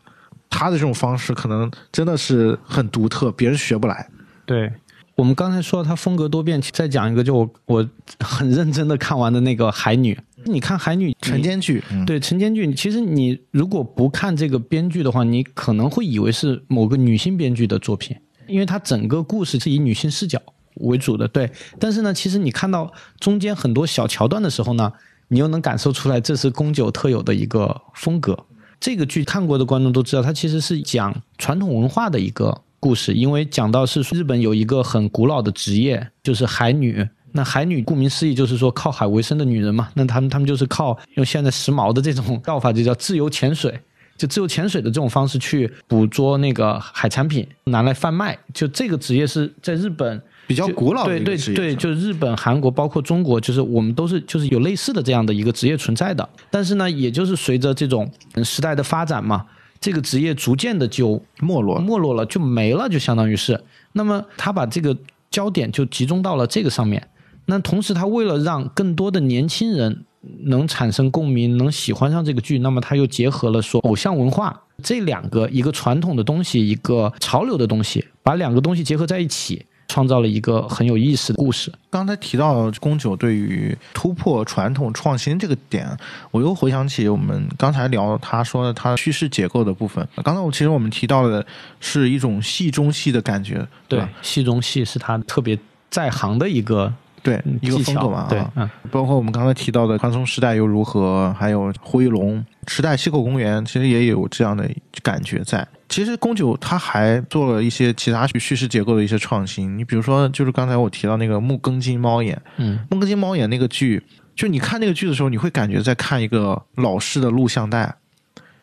他的这种方式可能真的是很独特，别人学不来。对我们刚才说他风格多变，再讲一个，就我我很认真的看完的那个《海女》。你看《海女》晨间剧，对晨间剧，其实你如果不看这个编剧的话，你可能会以为是某个女性编剧的作品，因为它整个故事是以女性视角。为主的对，但是呢，其实你看到中间很多小桥段的时候呢，你又能感受出来这是宫九特有的一个风格。这个剧看过的观众都知道，它其实是讲传统文化的一个故事，因为讲到是日本有一个很古老的职业，就是海女，那海女顾名思义就是说靠海为生的女人嘛，那他们他们就是靠用现在时髦的这种叫法，就叫自由潜水，就自由潜水的这种方式去捕捉那个海产品，拿来贩卖。就这个职业是在日本比较古老的对对对，就是日本、韩国，包括中国，就是我们都是就是有类似的这样的一个职业存在的。但是呢，也就是随着这种嗯时代的发展嘛，这个职业逐渐的就没落。没落了，就没了，就相当于是。那么他把这个焦点就集中到了这个上面。那同时，他为了让更多的年轻人能产生共鸣，能喜欢上这个剧，那么他又结合了说偶像文化这两个，一个传统的东西，一个潮流的东西，把两个东西结合在一起，创造了一个很有意思的故事。刚才提到宫九对于突破传统创新这个点，我又回想起我们刚才聊他说的他叙事结构的部分。刚才我其实我们提到的是一种戏中戏的感觉，对吧？，戏中戏是他特别在行的一个对，一个风格嘛，啊，对嗯，包括我们刚才提到的《宽松时代》又如何，还有《胡一龙》《时代西口公园》，其实也有这样的感觉在。其实宫九他还做了一些其他叙事结构的一些创新，你比如说，就是刚才我提到那个木更津猫眼，嗯，木更津猫眼那个剧，就你看那个剧的时候，你会感觉在看一个老式的录像带。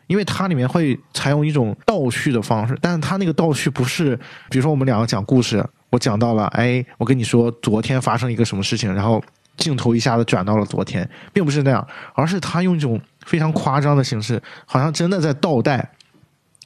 因为它里面会采用一种倒叙的方式，但是它那个倒叙不是，比如说我们两个讲故事，我讲到了，哎，我跟你说昨天发生一个什么事情，然后镜头一下子转到了昨天，并不是那样，而是他用一种非常夸张的形式，好像真的在倒带，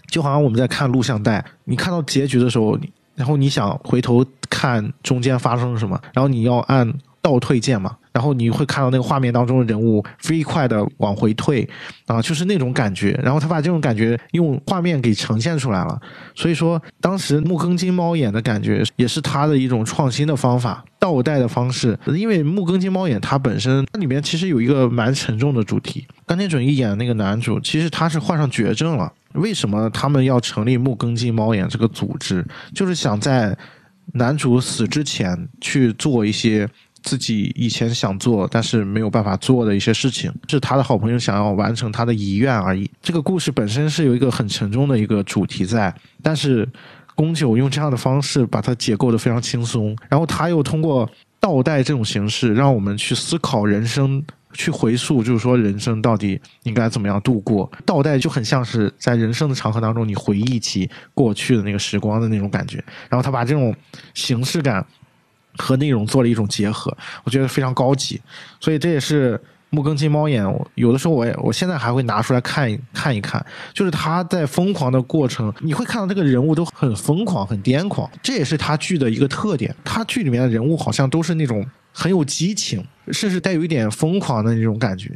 就好像我们在看录像带，你看到结局的时候，然后你想回头看中间发生了什么，然后你要按倒退键嘛，然后你会看到那个画面当中的人物飞快的往回退，啊，就是那种感觉。然后他把这种感觉用画面给呈现出来了。所以说，当时木更金猫眼的感觉也是他的一种创新的方法，倒带的方式。因为木更金猫眼它本身它里面其实有一个蛮沉重的主题。冈田准一演的那个男主，其实他是患上绝症了。为什么他们要成立木更金猫眼这个组织？就是想在男主死之前去做一些自己以前想做但是没有办法做的一些事情，是他的好朋友想要完成他的遗愿而已。这个故事本身是有一个很沉重的一个主题在，但是宫九用这样的方式把它解构的非常轻松，然后他又通过倒带这种形式，让我们去思考人生。去回溯，就是说人生到底应该怎么样度过？倒带就很像是在人生的长河当中，你回忆起过去的那个时光的那种感觉。然后他把这种形式感和内容做了一种结合，我觉得非常高级。所以这也是木更金猫眼，有的时候我也我现在还会拿出来看一看一看，就是他在疯狂的过程，你会看到这个人物都很疯狂、很癫狂，这也是他剧的一个特点。他剧里面的人物好像都是那种很有激情，甚至带有一点疯狂的那种感觉。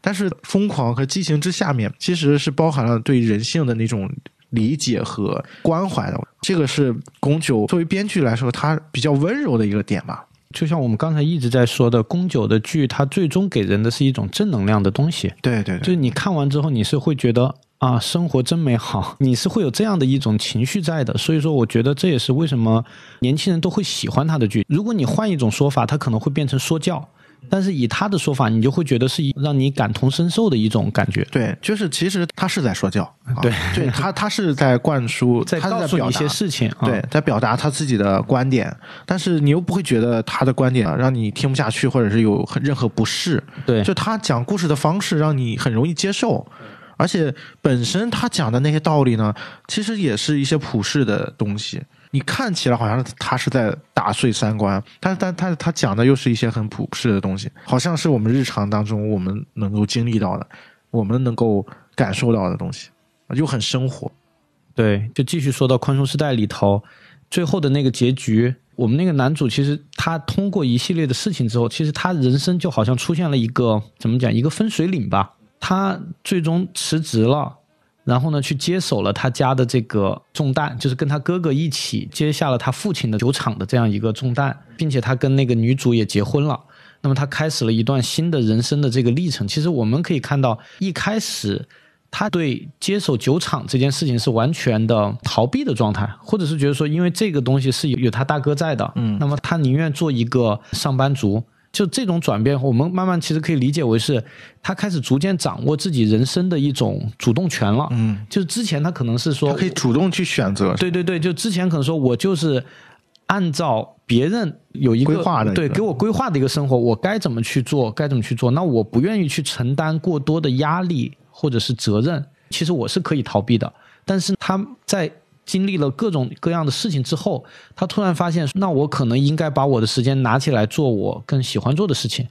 但是疯狂和激情之下面，其实是包含了对人性的那种理解和关怀的。这个是宫九作为编剧来说，他比较温柔的一个点吧。就像我们刚才一直在说的，宫九的剧，它最终给人的是一种正能量的东西。对对就是你看完之后，你是会觉得啊，生活真美好，你是会有这样的一种情绪在的。所以说，我觉得这也是为什么年轻人都会喜欢他的剧。如果你换一种说法，他可能会变成说教。但是以他的说法，你就会觉得是一让你感同身受的一种感觉，对，就是其实他是在说教，啊对对他他是在灌输，在告诉你一些事情。啊对，在表达他自己的观点，但是你又不会觉得他的观点让你听不下去，或者是有很任何不适。对就他讲故事的方式让你很容易接受，而且本身他讲的那些道理呢，其实也是一些普世的东西。你看起来好像他是在打碎三观，但是但他他讲的又是一些很普世的东西，好像是我们日常当中我们能够经历到的，我们能够感受到的东西，又很生活。对，就继续说到《宽松时代》里头，最后的那个结局，我们那个男主其实他通过一系列的事情之后，其实他人生就好像出现了一个怎么讲，一个分水岭吧。他最终辞职了，然后呢，去接手了他家的这个重担，就是跟他哥哥一起接下了他父亲的酒厂的这样一个重担，并且他跟那个女主也结婚了。那么他开始了一段新的人生的这个历程。其实我们可以看到，一开始他对接手酒厂这件事情是完全的逃避的状态，或者是觉得说，因为这个东西是有有他大哥在的，嗯那么他宁愿做一个上班族。就这种转变，我们慢慢其实可以理解为是，他开始逐渐掌握自己人生的一种主动权了。嗯，就是之前他可能是说他可以主动去选择。对对对，就之前可能说我就是按照别人有一个规划的对给我规划的一个生活，我该怎么去做，该怎么去做？那我不愿意去承担过多的压力或者是责任，其实我是可以逃避的。但是他在经历了各种各样的事情之后，他突然发现，那我可能应该把我的时间拿起来做我更喜欢做的事情，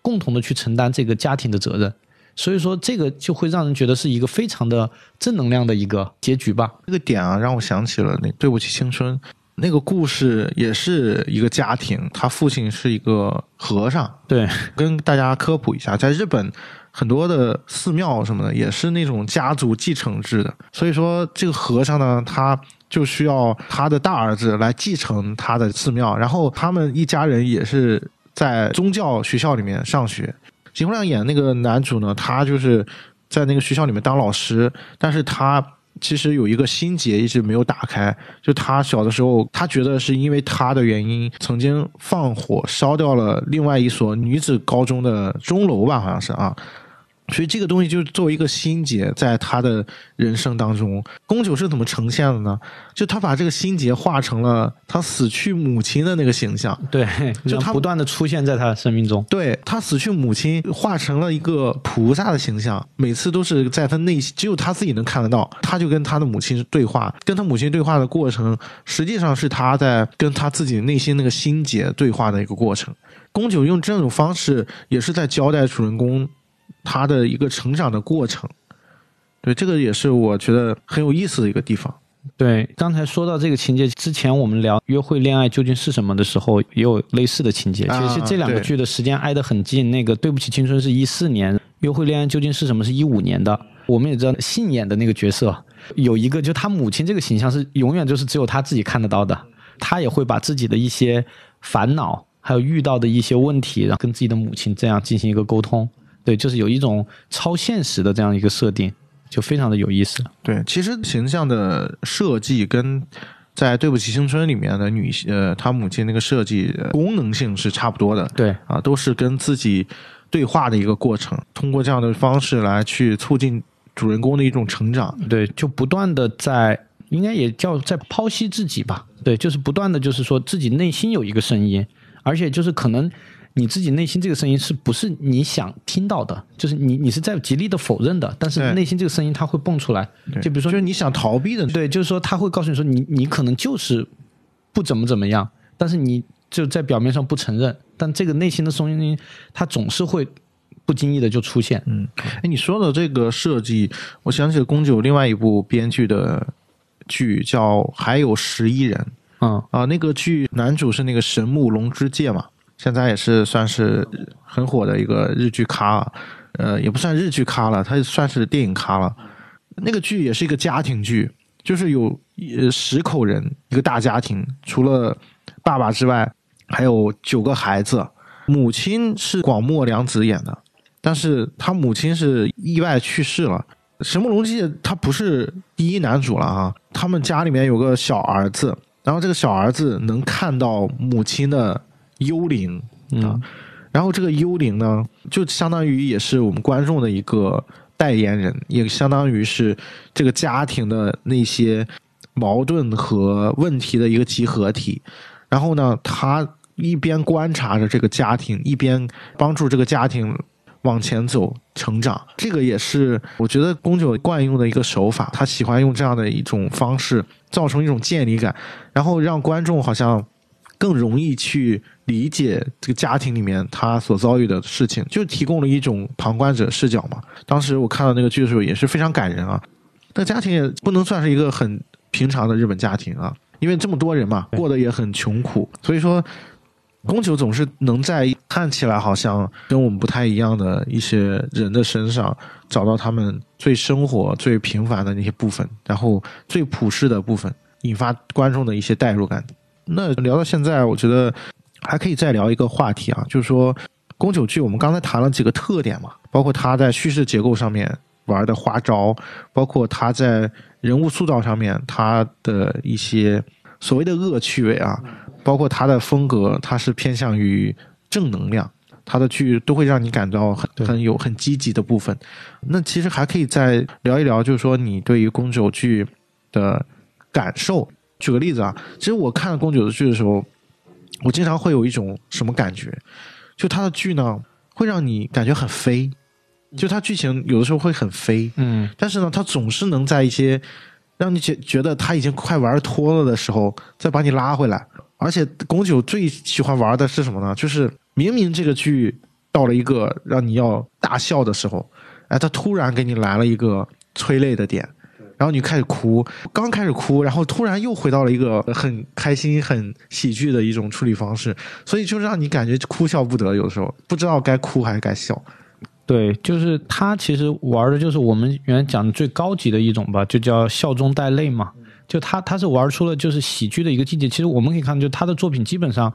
共同的去承担这个家庭的责任。所以说，这个就会让人觉得是一个非常的正能量的一个结局吧。这个点啊，让我想起了那《对不起青春》那个故事，也是一个家庭，他父亲是一个和尚。对，跟大家科普一下，在日本很多的寺庙什么的也是那种家族继承制的，所以说这个和尚呢，他就需要他的大儿子来继承他的寺庙，然后他们一家人也是在宗教学校里面上学。金洪亮演那个男主呢，他就是在那个学校里面当老师，但是他其实有一个心结一直没有打开，就他小的时候，他觉得是因为他的原因，曾经放火烧掉了另外一所女子高中的钟楼吧，好像是啊。所以这个东西就是作为一个心结，在他的人生当中，宫九是怎么呈现的呢？就他把这个心结化成了他死去母亲的那个形象，对，就他不断的出现在他的生命中。对他死去母亲化成了一个菩萨的形象，每次都是在他内心，只有他自己能看得到。他就跟他的母亲对话，跟他母亲对话的过程，实际上是他在跟他自己内心那个心结对话的一个过程。宫九用这种方式，也是在交代主人公他的一个成长的过程。对，这个也是我觉得很有意思的一个地方。对，刚才说到这个情节之前，我们聊约会恋爱究竟是什么的时候，也有类似的情节。啊其实这两个剧的时间挨得很近。那个《对不起青春》是一四年，《约会恋爱究竟是什么》是一五年的。我们也知道信演的那个角色有一个，就他母亲这个形象是永远就是只有他自己看得到的。他也会把自己的一些烦恼，还有遇到的一些问题，然后跟自己的母亲这样进行一个沟通。对，就是有一种超现实的这样一个设定，就非常的有意思。对，其实形象的设计跟在《对不起青春》里面的女性，呃，她母亲那个设计呃功能性是差不多的。对，啊，都是跟自己对话的一个过程，通过这样的方式来去促进主人公的一种成长。对，就不断的在，应该也叫在剖析自己吧。对，就是不断的就是说自己内心有一个声音，而且就是可能你自己内心这个声音是不是你想听到的？就是你你是在极力的否认的，但是对。内心这个声音它会蹦出来。就比如说就是你想逃避的，对，就是说他会告诉你说你你可能就是不怎么怎么样，但是你就在表面上不承认，但这个内心的声音它总是会不经意的就出现。嗯，哎，你说的这个设计，我想起了宫九另外一部编剧的剧叫《还有十一人》嗯，啊，那个剧男主是那个神木龙之介嘛，现在也是算是很火的一个日剧咖啊，呃，也不算日剧咖了，他算是电影咖了。那个剧也是一个家庭剧，就是有呃十口人一个大家庭，除了爸爸之外，还有九个孩子。母亲是广末凉子演的，但是他母亲是意外去世了。神木隆之介他不是第一男主了啊，他们家里面有个小儿子，然后这个小儿子能看到母亲的幽灵啊，然后这个幽灵呢，就相当于也是我们观众的一个代言人，也相当于是这个家庭的那些矛盾和问题的一个集合体。然后呢，他一边观察着这个家庭，一边帮助这个家庭往前走、成长。这个也是我觉得宫九惯用的一个手法，他喜欢用这样的一种方式，造成一种建立感，然后让观众好像更容易去理解这个家庭里面他所遭遇的事情，就提供了一种旁观者视角嘛。当时我看到那个剧的时候也是非常感人啊。那家庭也不能算是一个很平常的日本家庭啊，因为这么多人嘛，过得也很穷苦，所以说。宫九总是能在看起来好像跟我们不太一样的一些人的身上找到他们最生活、最平凡的那些部分，然后最朴实的部分，引发观众的一些代入感。那聊到现在，我觉得还可以再聊一个话题啊，就是说宫九剧，我们刚才谈了几个特点嘛，包括他在叙事结构上面玩的花招，包括他在人物塑造上面他的一些所谓的恶趣味啊。包括他的风格，他是偏向于正能量，他的剧都会让你感到很很有很积极的部分。那其实还可以再聊一聊，就是说你对于宫九剧的感受，举个例子啊，其实我看宫九的剧的时候，我经常会有一种什么感觉，就他的剧呢，会让你感觉很飞，就他剧情有的时候会很飞，嗯，但是呢，他总是能在一些让你觉觉得他已经快玩脱了的时候，再把你拉回来。而且宫九最喜欢玩的是什么呢？就是明明这个剧到了一个让你要大笑的时候，哎，他突然给你来了一个催泪的点，然后你开始哭，刚开始哭，然后突然又回到了一个很开心、很喜剧的一种处理方式，所以就让你感觉哭笑不得，有的时候不知道该哭还是该笑。对，就是他其实玩的就是我们原来讲的最高级的一种吧，就叫笑中带泪嘛。就他他是玩出了就是喜剧的一个境界。其实我们可以看，就他的作品基本上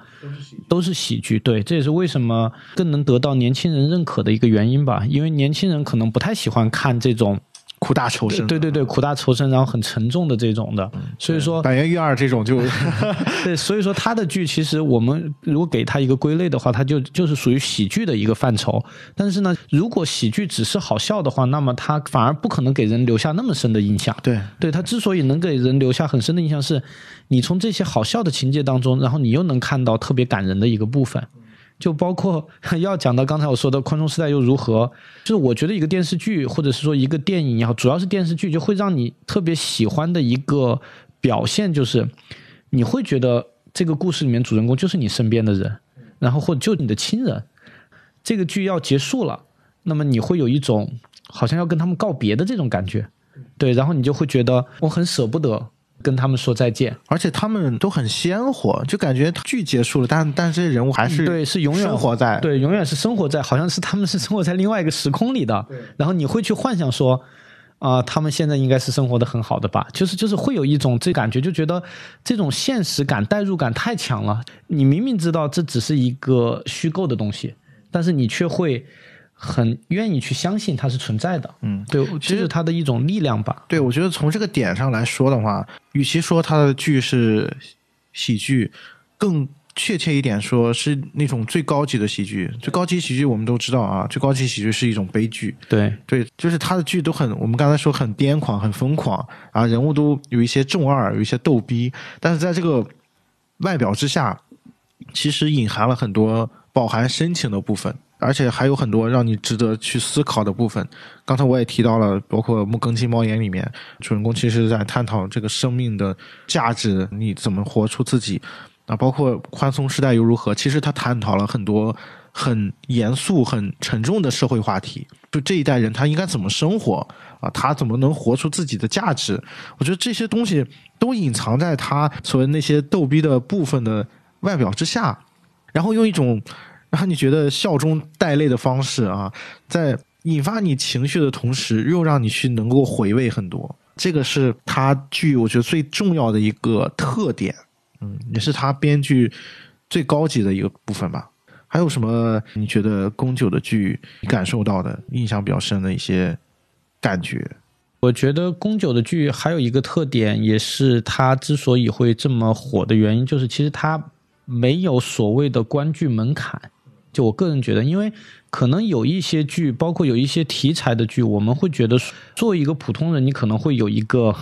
都是喜剧。对，这也是为什么更能得到年轻人认可的一个原因吧。因为年轻人可能不太喜欢看这种苦大仇深，对对对，苦大仇深，然后很沉重的这种的。所以说，百元育二这种就 对，所以说他的剧其实我们如果给他一个归类的话，他就就是属于喜剧的一个范畴。但是呢，如果喜剧只是好笑的话，那么他反而不可能给人留下那么深的印象。对对他之所以能给人留下很深的印象，是你从这些好笑的情节当中，然后你又能看到特别感人的一个部分。就包括 要讲到刚才我说的宽松时代又如何，就是我觉得一个电视剧或者是说一个电影也好，主要是电视剧就会让你特别喜欢的一个表现，就是你会觉得这个故事里面主人公就是你身边的人，然后或者就你的亲人。这个剧要结束了，那么你会有一种好像要跟他们告别的这种感觉，对，然后你就会觉得我很舍不得跟他们说再见。而且他们都很鲜活，就感觉剧结束了，但但这些人物还是对，是永远生活在对，永远是生活在，好像是他们是生活在另外一个时空里的。然后你会去幻想说，啊、他们现在应该是生活的很好的吧？就是就是会有一种这感觉，就觉得这种现实感、代入感太强了。你明明知道这只是一个虚构的东西，但是你却会很愿意去相信它是存在的。嗯，对，这是它的一种力量吧。对，我觉得从这个点上来说的话，与其说它的剧是喜剧，更确切一点说是那种最高级的喜剧。最高级喜剧我们都知道啊，最高级喜剧是一种悲剧。对，对，就是他的剧都很，我们刚才说很癫狂、很疯狂，啊人物都有一些中二，有一些逗逼，但是在这个外表之下，其实隐含了很多饱含深情的部分，而且还有很多让你值得去思考的部分。刚才我也提到了，包括《木更鸡猫眼》里面，主人公其实在探讨这个生命的价值，你怎么活出自己。啊，包括《宽松时代又如何》，其实他探讨了很多很严肃、很沉重的社会话题。就这一代人他应该怎么生活啊？他怎么能活出自己的价值？我觉得这些东西都隐藏在他所谓那些逗逼的部分的外表之下，然后用一种让你觉得笑中带泪的方式啊，在引发你情绪的同时，又让你去能够回味很多。这个是他剧我觉得最重要的一个特点。嗯，也是他编剧最高级的一个部分吧。还有什么你觉得宫九的剧你感受到的、印象比较深的一些感觉？我觉得宫九的剧还有一个特点，也是他之所以会这么火的原因，就是其实他没有所谓的观剧门槛。就我个人觉得，因为可能有一些剧，包括有一些题材的剧，我们会觉得作为一个普通人，你可能会有一个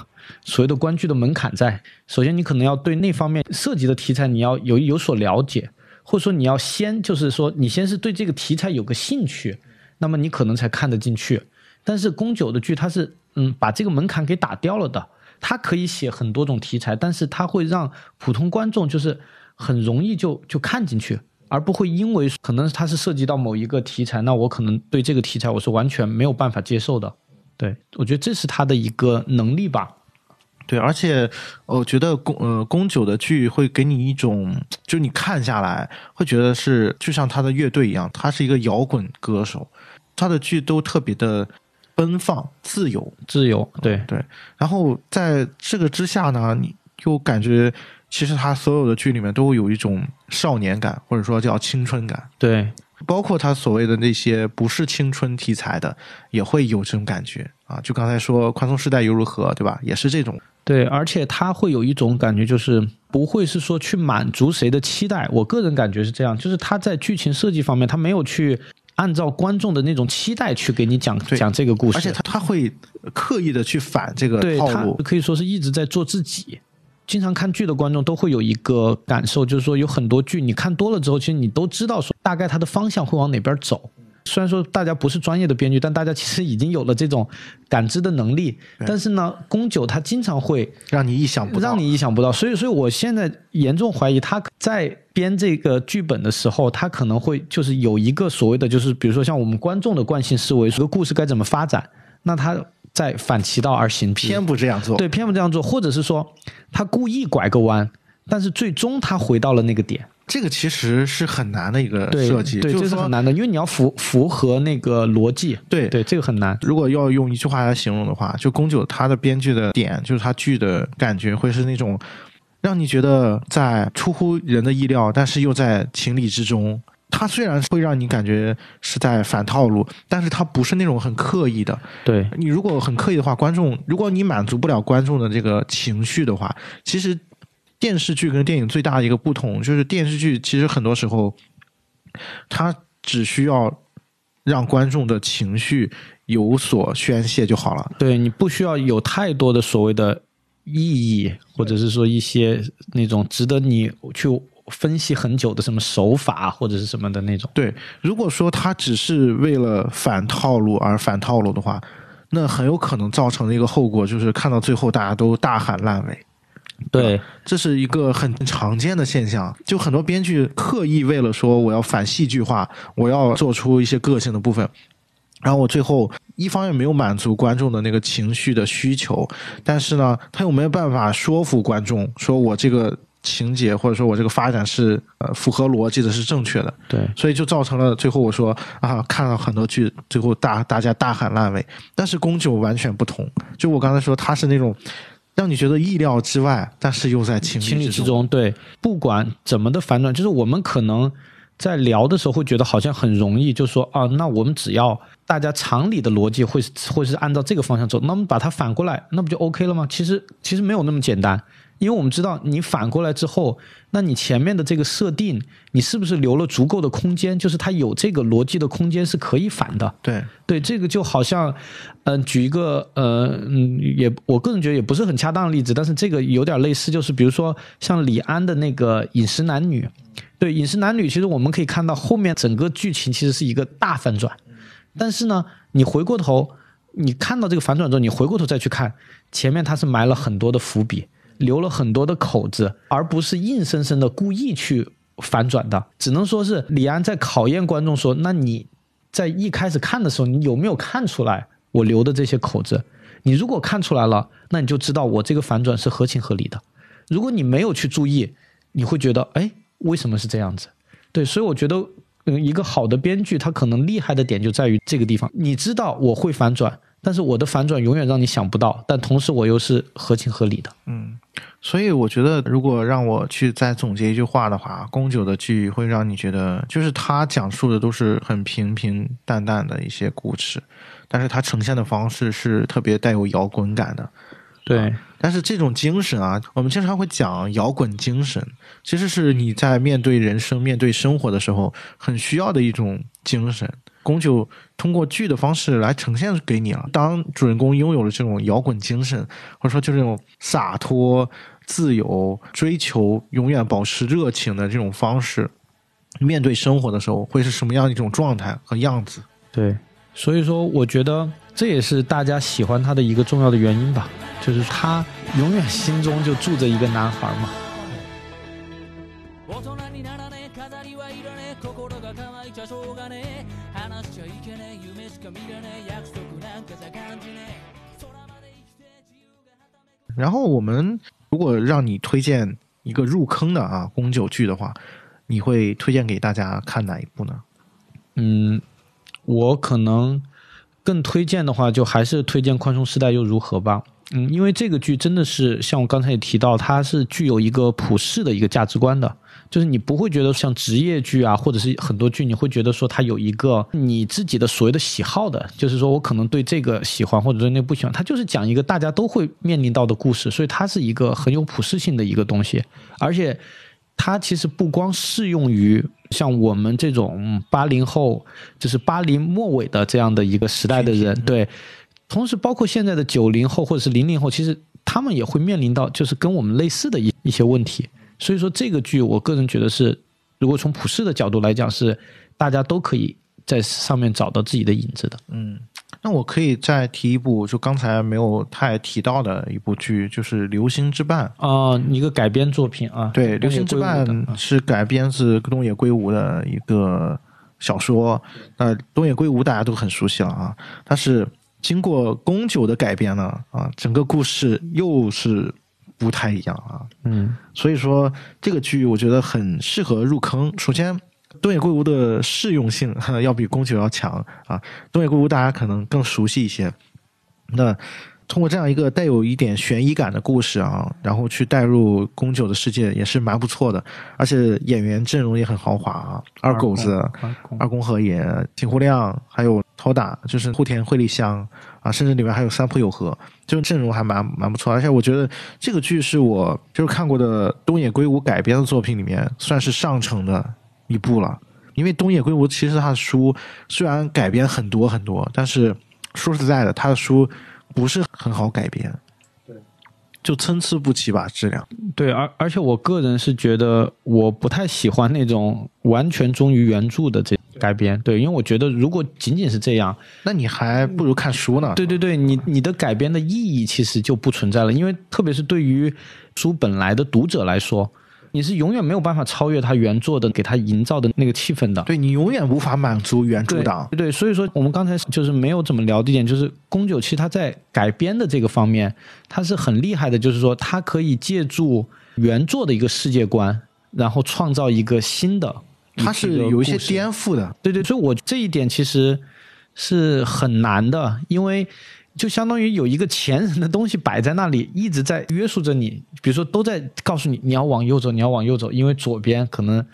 所谓的观剧的门槛在。首先，你可能要对那方面涉及的题材你要有有所了解，或者说你要先就是说你先是对这个题材有个兴趣，那么你可能才看得进去。但是宫九的剧它是嗯把这个门槛给打掉了的，它可以写很多种题材，但是它会让普通观众就是很容易就就看进去。而不会因为可能它是涉及到某一个题材，那我可能对这个题材我是完全没有办法接受的。对我觉得这是他的一个能力吧。对，而且我觉得宫呃宫九的剧会给你一种，就你看下来会觉得是就像他的乐队一样，他是一个摇滚歌手，他的剧都特别的奔放、自由、自由。对对。然后在这个之下呢，你又感觉其实他所有的剧里面都有一种少年感，或者说叫青春感。对，包括他所谓的那些不是青春题材的，也会有这种感觉啊。就刚才说《宽松时代又如何》，对吧？也是这种。对，而且他会有一种感觉，就是不会是说去满足谁的期待。我个人感觉是这样，就是他在剧情设计方面，他没有去按照观众的那种期待去给你讲讲这个故事，而且他他会刻意的去反这个套路。可以说是一直在做自己。经常看剧的观众都会有一个感受，就是说有很多剧你看多了之后，其实你都知道说大概它的方向会往哪边走。虽然说大家不是专业的编剧，但大家其实已经有了这种感知的能力。但是呢，宫九他经常会让你意想不到，让你意想不到。所以，所以我现在严重怀疑他在编这个剧本的时候，他可能会就是有一个所谓的，就是比如说像我们观众的惯性思维，这个故事该怎么发展，那他在反其道而行之，偏不这样做。对，偏不这样做，或者是说他故意拐个弯，但是最终他回到了那个点。这个其实是很难的一个设计，对，这是很难的，因为你要符符合那个逻辑。对对，这个很难。如果要用一句话来形容的话，就宫九他的编剧的点，就是他剧的感觉会是那种让你觉得在出乎人的意料，但是又在情理之中。他虽然会让你感觉是在反套路，但是它不是那种很刻意的。对你如果很刻意的话，观众如果你满足不了观众的这个情绪的话，其实。电视剧跟电影最大的一个不同，就是电视剧其实很多时候，它只需要让观众的情绪有所宣泄就好了。对你不需要有太多的所谓的意义，或者是说一些那种值得你去分析很久的什么手法或者是什么的那种。对，如果说他只是为了反套路而反套路的话，那很有可能造成的一个后果就是看到最后大家都大喊烂尾。对，这是一个很常见的现象。就很多编剧刻意为了说我要反戏剧化，我要做出一些个性的部分，然后我最后一方面没有满足观众的那个情绪的需求，但是呢，他又没有办法说服观众，说我这个情节或者说我这个发展是呃符合逻辑的，是正确的。对，所以就造成了最后我说啊，看了很多剧，最后大大家大喊烂尾。但是宫九完全不同，就我刚才说，他是那种。让你觉得意料之外，但是又在情理之中。对，不管怎么的反转，就是我们可能在聊的时候会觉得好像很容易，就说啊，那我们只要大家常理的逻辑会会是按照这个方向走，那么把它反过来，那不就 OK 了吗？其实其实没有那么简单。因为我们知道，你反过来之后，那你前面的这个设定，你是不是留了足够的空间？就是它有这个逻辑的空间是可以反的。对对，这个就好像，嗯，举一个呃，嗯，也我个人觉得也不是很恰当的例子，但是这个有点类似，就是比如说像李安的那个《饮食男女》，对，《饮食男女》其实我们可以看到后面整个剧情其实是一个大反转，但是呢，你回过头，你看到这个反转之后，你回过头再去看前面，它是埋了很多的伏笔。留了很多的口子，而不是硬生生的故意去反转的。只能说是李安在考验观众，说：那你在一开始看的时候，你有没有看出来我留的这些口子？你如果看出来了，那你就知道我这个反转是合情合理的。如果你没有去注意，你会觉得，哎，为什么是这样子？对，所以我觉得，嗯，一个好的编剧，他可能厉害的点就在于这个地方。你知道我会反转。但是我的反转永远让你想不到，但同时我又是合情合理的。嗯，所以我觉得，如果让我去再总结一句话的话，宫九的剧会让你觉得，就是他讲述的都是很平平淡淡的一些故事，但是他呈现的方式是特别带有摇滚感的。对，但是这种精神啊，我们经常会讲摇滚精神，其实是你在面对人生、面对生活的时候很需要的一种精神。宫就通过剧的方式来呈现给你了。当主人公拥有了这种摇滚精神，或者说就这种洒脱、自由、追求永远保持热情的这种方式，面对生活的时候，会是什么样的一种状态和样子？对，所以说，我觉得这也是大家喜欢他的一个重要的原因吧，就是他永远心中就住着一个男孩嘛。然后我们如果让你推荐一个入坑的啊宫酒剧的话，你会推荐给大家看哪一部呢？嗯，我可能更推荐的话，就还是推荐《宽松时代又如何》吧。嗯，因为这个剧真的是像我刚才也提到，它是具有一个普世的一个价值观的。就是你不会觉得像职业剧啊，或者是很多剧，你会觉得说它有一个你自己的所谓的喜好的，就是说我可能对这个喜欢，或者对那不喜欢，它就是讲一个大家都会面临到的故事，所以它是一个很有普适性的一个东西，而且它其实不光适用于像我们这种八零后，就是八零末尾的这样的一个时代的人，对，同时包括现在的九零后或者是零零后，其实。他们也会面临到就是跟我们类似的一一些问题。所以说这个剧，我个人觉得是，如果从普世的角度来讲，是大家都可以在上面找到自己的影子的。嗯，那我可以再提一部，就刚才没有太提到的一部剧，就是《流星之绊》啊，一个改编作品啊。对，《流星之绊》是改编自东野圭吾的一个小说。那东野圭吾大家都很熟悉了啊，他是经过宫九的改编呢啊，整个故事又是。不太一样啊，嗯，所以说这个剧我觉得很适合入坑。首先，东野圭吾的适用性 要比宫九要强啊。东野圭吾大家可能更熟悉一些，那通过这样一个带有一点悬疑感的故事啊，然后去带入宫九的世界也是蛮不错的。而且演员阵容也很豪华啊，二狗子、二宫和也、井户亮，还有头打，就是户田惠梨香。啊，甚至里面还有三浦友和，这种阵容还蛮蛮不错。而且我觉得这个剧是我就是看过的东野圭吾改编的作品里面算是上乘的一部了。因为东野圭吾其实他的书虽然改编很多很多，但是说实在的，他的书不是很好改编，对，就参差不齐吧，质量。对，而而且我个人是觉得我不太喜欢那种完全忠于原著的这。改编对，因为我觉得如果仅仅是这样，那你还不如看书呢。对对对，你你的改编的意义其实就不存在了，因为特别是对于书本来的读者来说，你是永远没有办法超越他原作的给他营造的那个气氛的。对你永远无法满足原著党。对，所以说我们刚才就是没有怎么聊的一点，就是宫九七他在改编的这个方面，他是很厉害的，就是说他可以借助原作的一个世界观，然后创造一个新的。它是有一些颠覆的，对对，所以我这一点其实是很难的，因为就相当于有一个前人的东西摆在那里，一直在约束着你。比如说，都在告诉你你要往右走，你要往右走，因为左边可能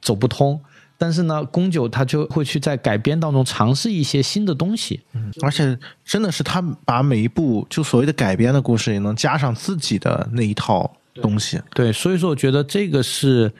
走不通。但是呢，宫九他就会去在改编当中尝试一些新的东西，嗯，而且真的是他把每一部就所谓的改编的故事，也能加上自己的那一套东西。对，所以说我觉得这个是。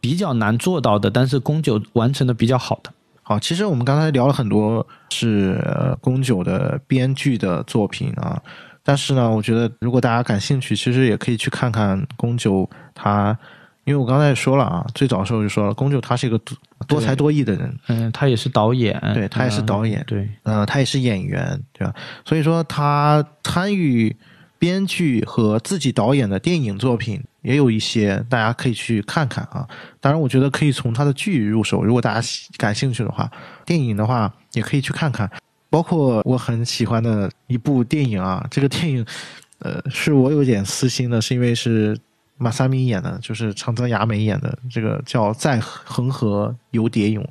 比较难做到的，但是宫九完成的比较好的。好，其实我们刚才聊了很多是宫九的编剧的作品啊，但是呢，我觉得如果大家感兴趣，其实也可以去看看宫九他，因为我刚才也说了啊，最早的时候就说了，宫九他是一个多多才多艺的人，嗯，他也是导演，对他也是导演，对，呃，他也是演员，对吧？所以说他参与编剧和自己导演的电影作品。也有一些大家可以去看看啊，当然我觉得可以从他的剧入手，如果大家感兴趣的话，电影的话也可以去看看，包括我很喜欢的一部电影啊，这个电影，呃，是我有点私心的，是因为是马萨米演的，就是长泽雅美演的，这个叫《在恒河游蝶泳》，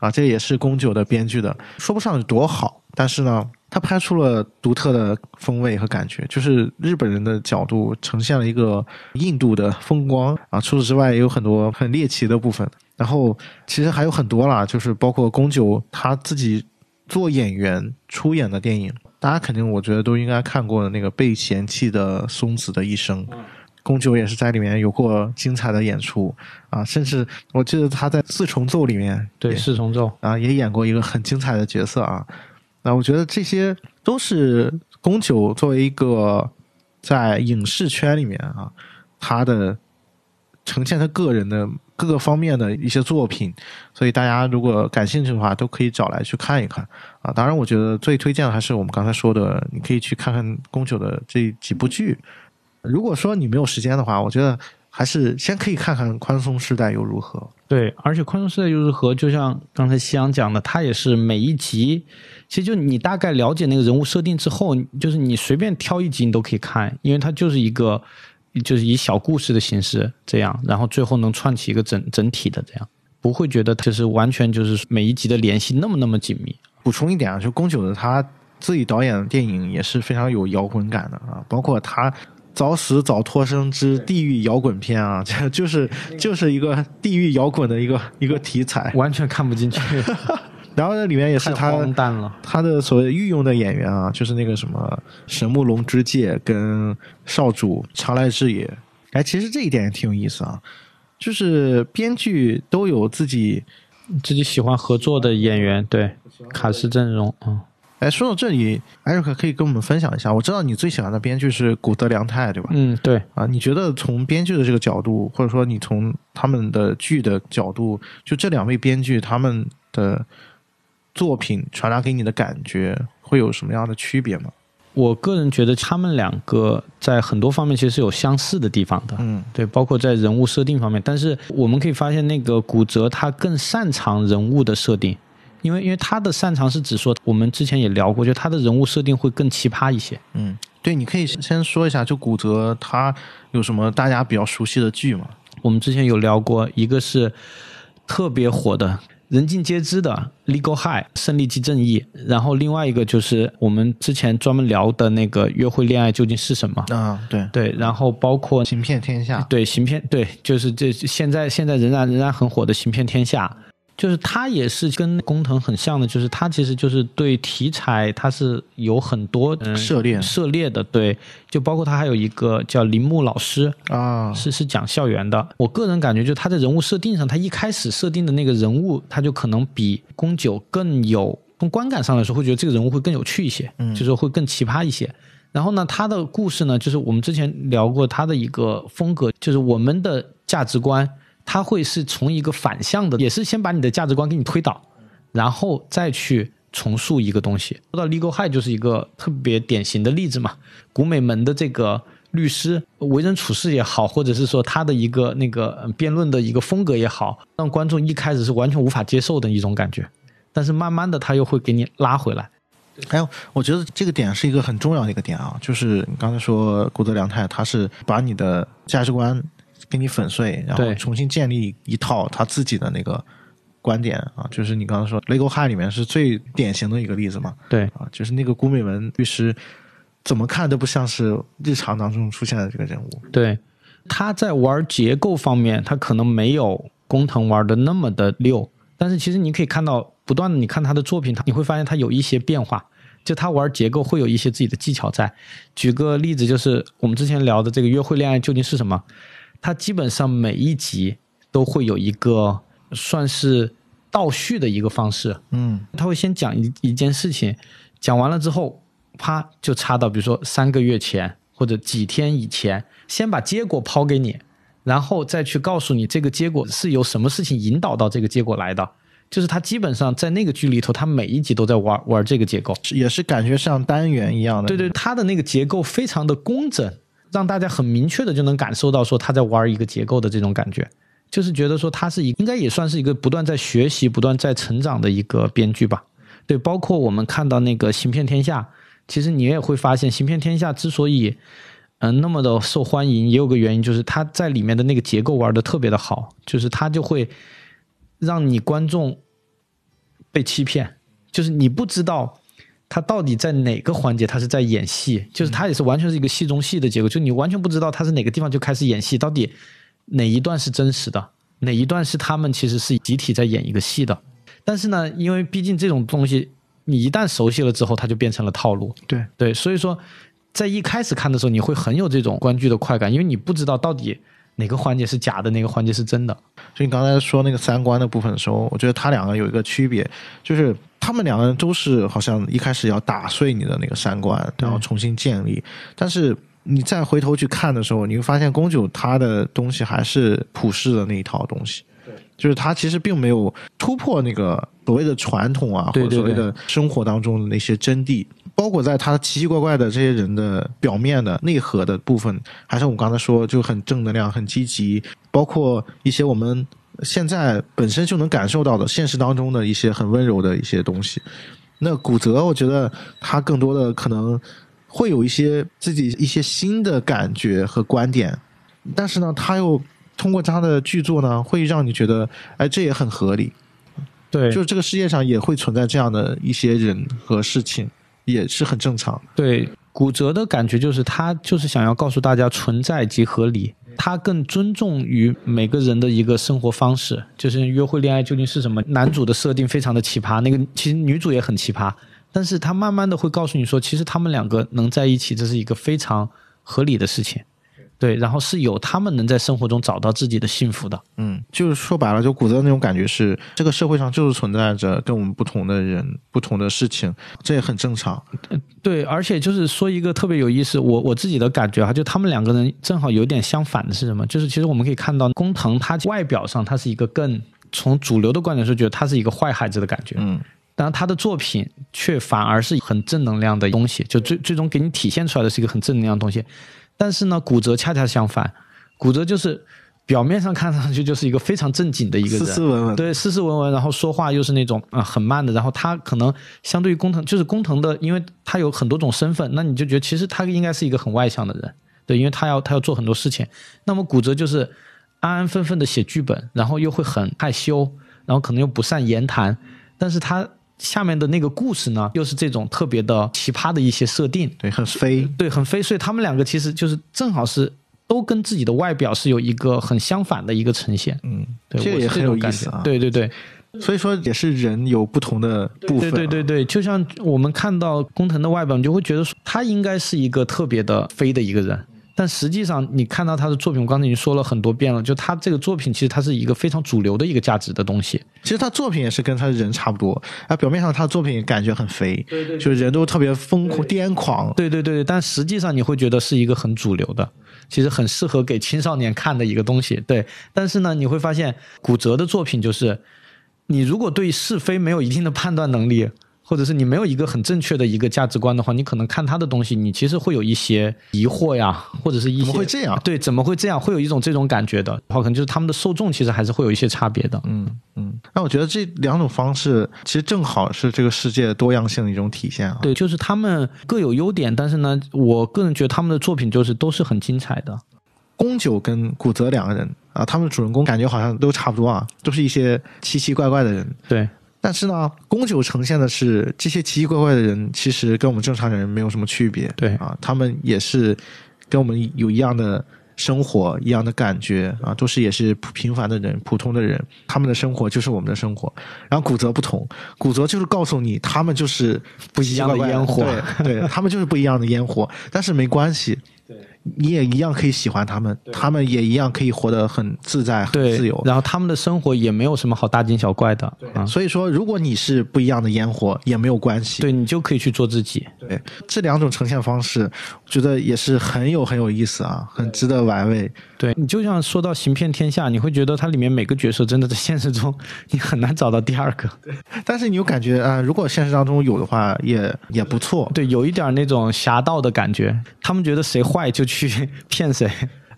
啊，这也是宫九的编剧的，说不上有多好，但是呢。他拍出了独特的风味和感觉，就是日本人的角度呈现了一个印度的风光啊。除此之外，也有很多很猎奇的部分。然后其实还有很多啦，就是包括宫九他自己做演员出演的电影，大家肯定我觉得都应该看过的那个被嫌弃的松子的一生，宫九也是在里面有过精彩的演出啊。甚至我记得他在四重奏里面，对四重奏啊也演过一个很精彩的角色啊。那我觉得这些都是宫九作为一个在影视圈里面啊，他的呈现他个人的各个方面的一些作品，所以大家如果感兴趣的话，都可以找来去看一看啊。当然，我觉得最推荐的还是我们刚才说的，你可以去看看宫九的这几部剧。如果说你没有时间的话，我觉得。还是先可以看看宽松时代又如何？对，而且宽松时代又如何？就像刚才夕阳讲的，它也是每一集，其实就你大概了解那个人物设定之后，就是你随便挑一集你都可以看，因为它就是一个，就是以小故事的形式这样，然后最后能串起一个整整体的这样，不会觉得就是完全就是每一集的联系那么那么紧密。补充一点啊，就宫九的他自己导演的电影也是非常有摇滚感的啊，包括他。早死早脱生之地狱摇滚片啊，这就是就是一个地狱摇滚的一个一个题材，完全看不进去。然后那里面也是他他的所谓御用的演员啊，就是那个什么神木龙之介跟少主长濑智也。哎，其实这一点也挺有意思啊，就是编剧都有自己自己喜欢合作的演员，对卡斯阵容啊。哎，说到这里，艾瑞克可以跟我们分享一下。我知道你最喜欢的编剧是古德良太，对吧？嗯，对。啊，你觉得从编剧的这个角度，或者说你从他们的剧的角度，就这两位编剧他们的作品传达给你的感觉，会有什么样的区别吗？我个人觉得他们两个在很多方面其实是有相似的地方的。嗯，对，包括在人物设定方面。但是我们可以发现，那个古泽他更擅长人物的设定。因为因为他的擅长是指说，我们之前也聊过，就他的人物设定会更奇葩一些。嗯，对，你可以先说一下，就骨折他有什么大家比较熟悉的剧吗？我们之前有聊过，一个是特别火的、人尽皆知的《Legal High》胜利即正义，然后另外一个就是我们之前专门聊的那个约会恋爱究竟是什么？啊，对对，然后包括《行骗天下》，对，行骗对，就是这现在现在仍然仍然很火的《行骗天下》。就是他也是跟工藤很像的，就是他其实就是对题材他是有很多涉猎涉猎的，对，就包括他还有一个叫铃木老师啊，是是讲校园的。我个人感觉，就他在人物设定上，他一开始设定的那个人物，他就可能比宫九更有从观感上来说，会觉得这个人物会更有趣一些，嗯，就是会更奇葩一些。然后呢，他的故事呢，就是我们之前聊过他的一个风格，就是我们的价值观。他会是从一个反向的，也是先把你的价值观给你推倒，然后再去重塑一个东西。说到 Legal High 就是一个特别典型的例子嘛。古美门的这个律师为人处事也好，或者是说他的一个那个辩论的一个风格也好，让观众一开始是完全无法接受的一种感觉。但是慢慢的他又会给你拉回来。还有，我觉得这个点是一个很重要的一个点啊，就是你刚才说古德良太，他是把你的价值观。给你粉碎，然后重新建立一套他自己的那个观点啊，就是你刚刚说《Legal High》里面是最典型的一个例子嘛？对啊，就是那个古美文律师，怎么看都不像是日常当中出现的这个人物。对，他在玩结构方面，他可能没有工藤玩的那么的溜，但是其实你可以看到，不断的你看他的作品，他你会发现他有一些变化，就他玩结构会有一些自己的技巧在。举个例子，就是我们之前聊的这个约会恋爱究竟是什么？它基本上每一集都会有一个算是倒叙的一个方式，嗯，他会先讲一一件事情，讲完了之后，啪就插到比如说三个月前或者几天以前，先把结果抛给你，然后再去告诉你这个结果是由什么事情引导到这个结果来的，就是他基本上在那个剧里头，他每一集都在玩玩这个结构，也是感觉像单元一样的，对对，他的那个结构非常的工整。让大家很明确的就能感受到说他在玩一个结构的这种感觉，就是觉得说他是一应该也算是一个不断在学习、不断在成长的一个编剧吧。对，包括我们看到那个《行骗天下》，其实你也会发现，《行骗天下》之所以嗯那么的受欢迎，也有个原因，就是他在里面的那个结构玩的特别的好，就是他就会让你观众被欺骗，就是你不知道。他到底在哪个环节？他是在演戏，就是他也是完全是一个戏中戏的结构，就你完全不知道他是哪个地方就开始演戏，到底哪一段是真实的，哪一段是他们其实是集体在演一个戏的。但是呢，因为毕竟这种东西，你一旦熟悉了之后，它就变成了套路。对对，所以说在一开始看的时候，你会很有这种观剧的快感，因为你不知道到底哪个环节是假的，哪个环节是真的。所以你刚才说那个三观的部分的时候，我觉得他两个有一个区别，就是。他们两个人都是好像一开始要打碎你的那个三观，然后重新建立。但是你再回头去看的时候，你会发现宫九他的东西还是普世的那一套东西。对，就是他其实并没有突破那个所谓的传统啊，或者所谓的生活当中的那些真谛。包括在他奇奇怪怪的这些人的表面的内核的部分，还是我们刚才说就很正能量、很积极。包括一些我们。现在本身就能感受到的现实当中的一些很温柔的一些东西，那骨折我觉得他更多的可能会有一些自己一些新的感觉和观点，但是呢，他又通过他的剧作呢，会让你觉得，哎，这也很合理。对，就是这个世界上也会存在这样的一些人和事情，也是很正常。对，骨折的感觉就是他就是想要告诉大家存在即合理。他更尊重于每个人的一个生活方式，就是约会恋爱究竟是什么？男主的设定非常的奇葩，那个其实女主也很奇葩，但是他慢慢的会告诉你说，其实他们两个能在一起，这是一个非常合理的事情。对，然后是有他们能在生活中找到自己的幸福的。嗯，就是说白了，就古泽那种感觉是，这个社会上就是存在着跟我们不同的人、不同的事情，这也很正常。对，而且就是说一个特别有意思，我我自己的感觉哈，就他们两个人正好有点相反的是什么？就是其实我们可以看到，工藤他外表上他是一个更从主流的观点是，觉得他是一个坏孩子的感觉。嗯，但他的作品却反而是很正能量的东西，就最最终给你体现出来的是一个很正能量的东西。但是呢，骨折恰恰相反，骨折就是表面上看上去就是一个非常正经的一个人，斯斯文文，对，斯斯文文，然后说话又是那种啊、很慢的，然后他可能相对于工藤，就是工藤的，因为他有很多种身份，那你就觉得其实他应该是一个很外向的人，对，因为他要他要做很多事情。那么骨折就是安安分分的写剧本，然后又会很害羞，然后可能又不善言谈，但是他下面的那个故事呢，又是这种特别的奇葩的一些设定，对，很飞。对，很飞。所以他们两个其实就是正好是都跟自己的外表是有一个很相反的一个呈现。嗯，对，这个也很有意思啊。对对对。所以说也是人有不同的部分、啊对对对对，就像我们看到工藤的外表，你就会觉得说他应该是一个特别的飞的一个人，但实际上你看到他的作品，我刚才已经说了很多遍了，就他这个作品其实他是一个非常主流的一个价值的东西。其实他作品也是跟他人差不多，啊，表面上他的作品感觉很肥，对对就是人都特别疯狂、癫狂，对对对，但实际上你会觉得是一个很主流的，其实很适合给青少年看的一个东西。对，但是呢，你会发现骨折的作品就是，你如果对是非没有一定的判断能力，或者是你没有一个很正确的一个价值观的话，你可能看他的东西，你其实会有一些疑惑呀，或者是一些怎么会这样对，怎么会这样？会有一种这种感觉的，然后可能就是他们的受众其实还是会有一些差别的。嗯嗯。那我觉得这两种方式其实正好是这个世界多样性的一种体现啊。对，就是他们各有优点，但是呢，我个人觉得他们的作品就是都是很精彩的。宫九跟古泽两个人啊，他们主人公感觉好像都差不多啊，都是一些奇奇怪怪的人。对，但是呢，宫九呈现的是这些奇奇怪怪的人，其实跟我们正常人没有什么区别。对啊，他们也是跟我们有一样的生活、一样的感觉啊，都是也是普平凡的人、普通的人，他们的生活就是我们的生活。然后古泽不同，古泽就是告诉你，他们就是不一样的烟火对对，他们就是不一样的烟火，但是没关系。你也一样可以喜欢他们，他们也一样可以活得很自在、很，自由。然后他们的生活也没有什么好大惊小怪的啊。所以说，如果你是不一样的烟火，也没有关系。对你就可以去做自己。对，这两种呈现方式，我觉得也是很有很有意思啊，很值得玩味。对你就像说到《行骗天下》，你会觉得它里面每个角色真的在现实中你很难找到第二个。但是你又感觉啊、如果现实当中有的话，也也不错。对，有一点那种侠盗的感觉。他们觉得谁坏就去 骗谁。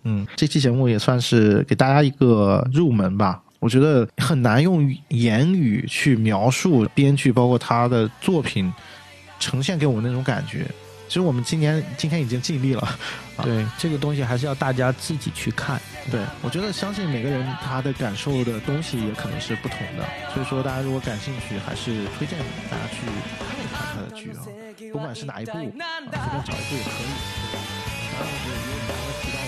嗯，这期节目也算是给大家一个入门吧。我觉得很难用言语去描述编剧，包括他的作品呈现给我们那种感觉。其实我们今年今天已经尽力了。对，这个东西还是要大家自己去看。对，我觉得相信每个人他的感受的东西也可能是不同的，所以说大家如果感兴趣，还是推荐大家去看一看他的剧啊，不管是哪一部啊，随便找一部也可以。Oh, dude, you're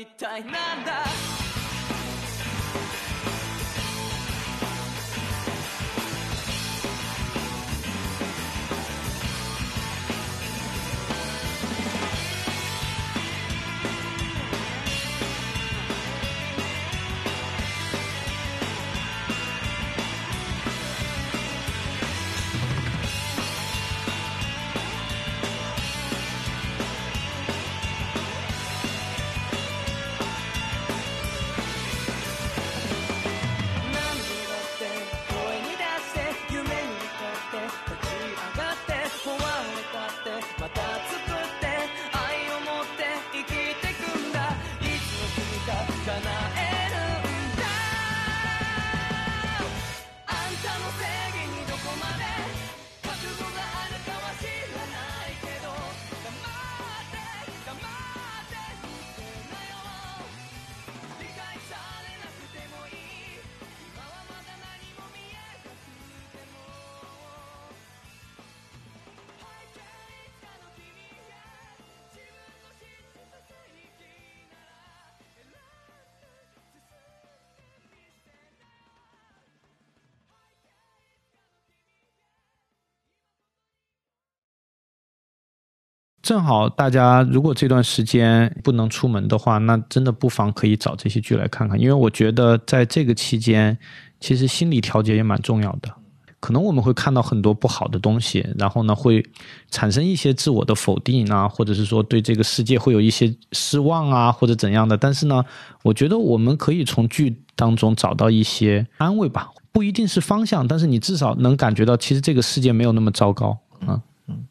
一体なんだ正好大家如果这段时间不能出门的话，那真的不妨可以找这些剧来看看，因为我觉得在这个期间，其实心理调节也蛮重要的。可能我们会看到很多不好的东西，然后呢，会产生一些自我的否定啊，或者是说对这个世界会有一些失望啊，或者怎样的。但是呢，我觉得我们可以从剧当中找到一些安慰吧，不一定是方向，但是你至少能感觉到，其实这个世界没有那么糟糕啊。嗯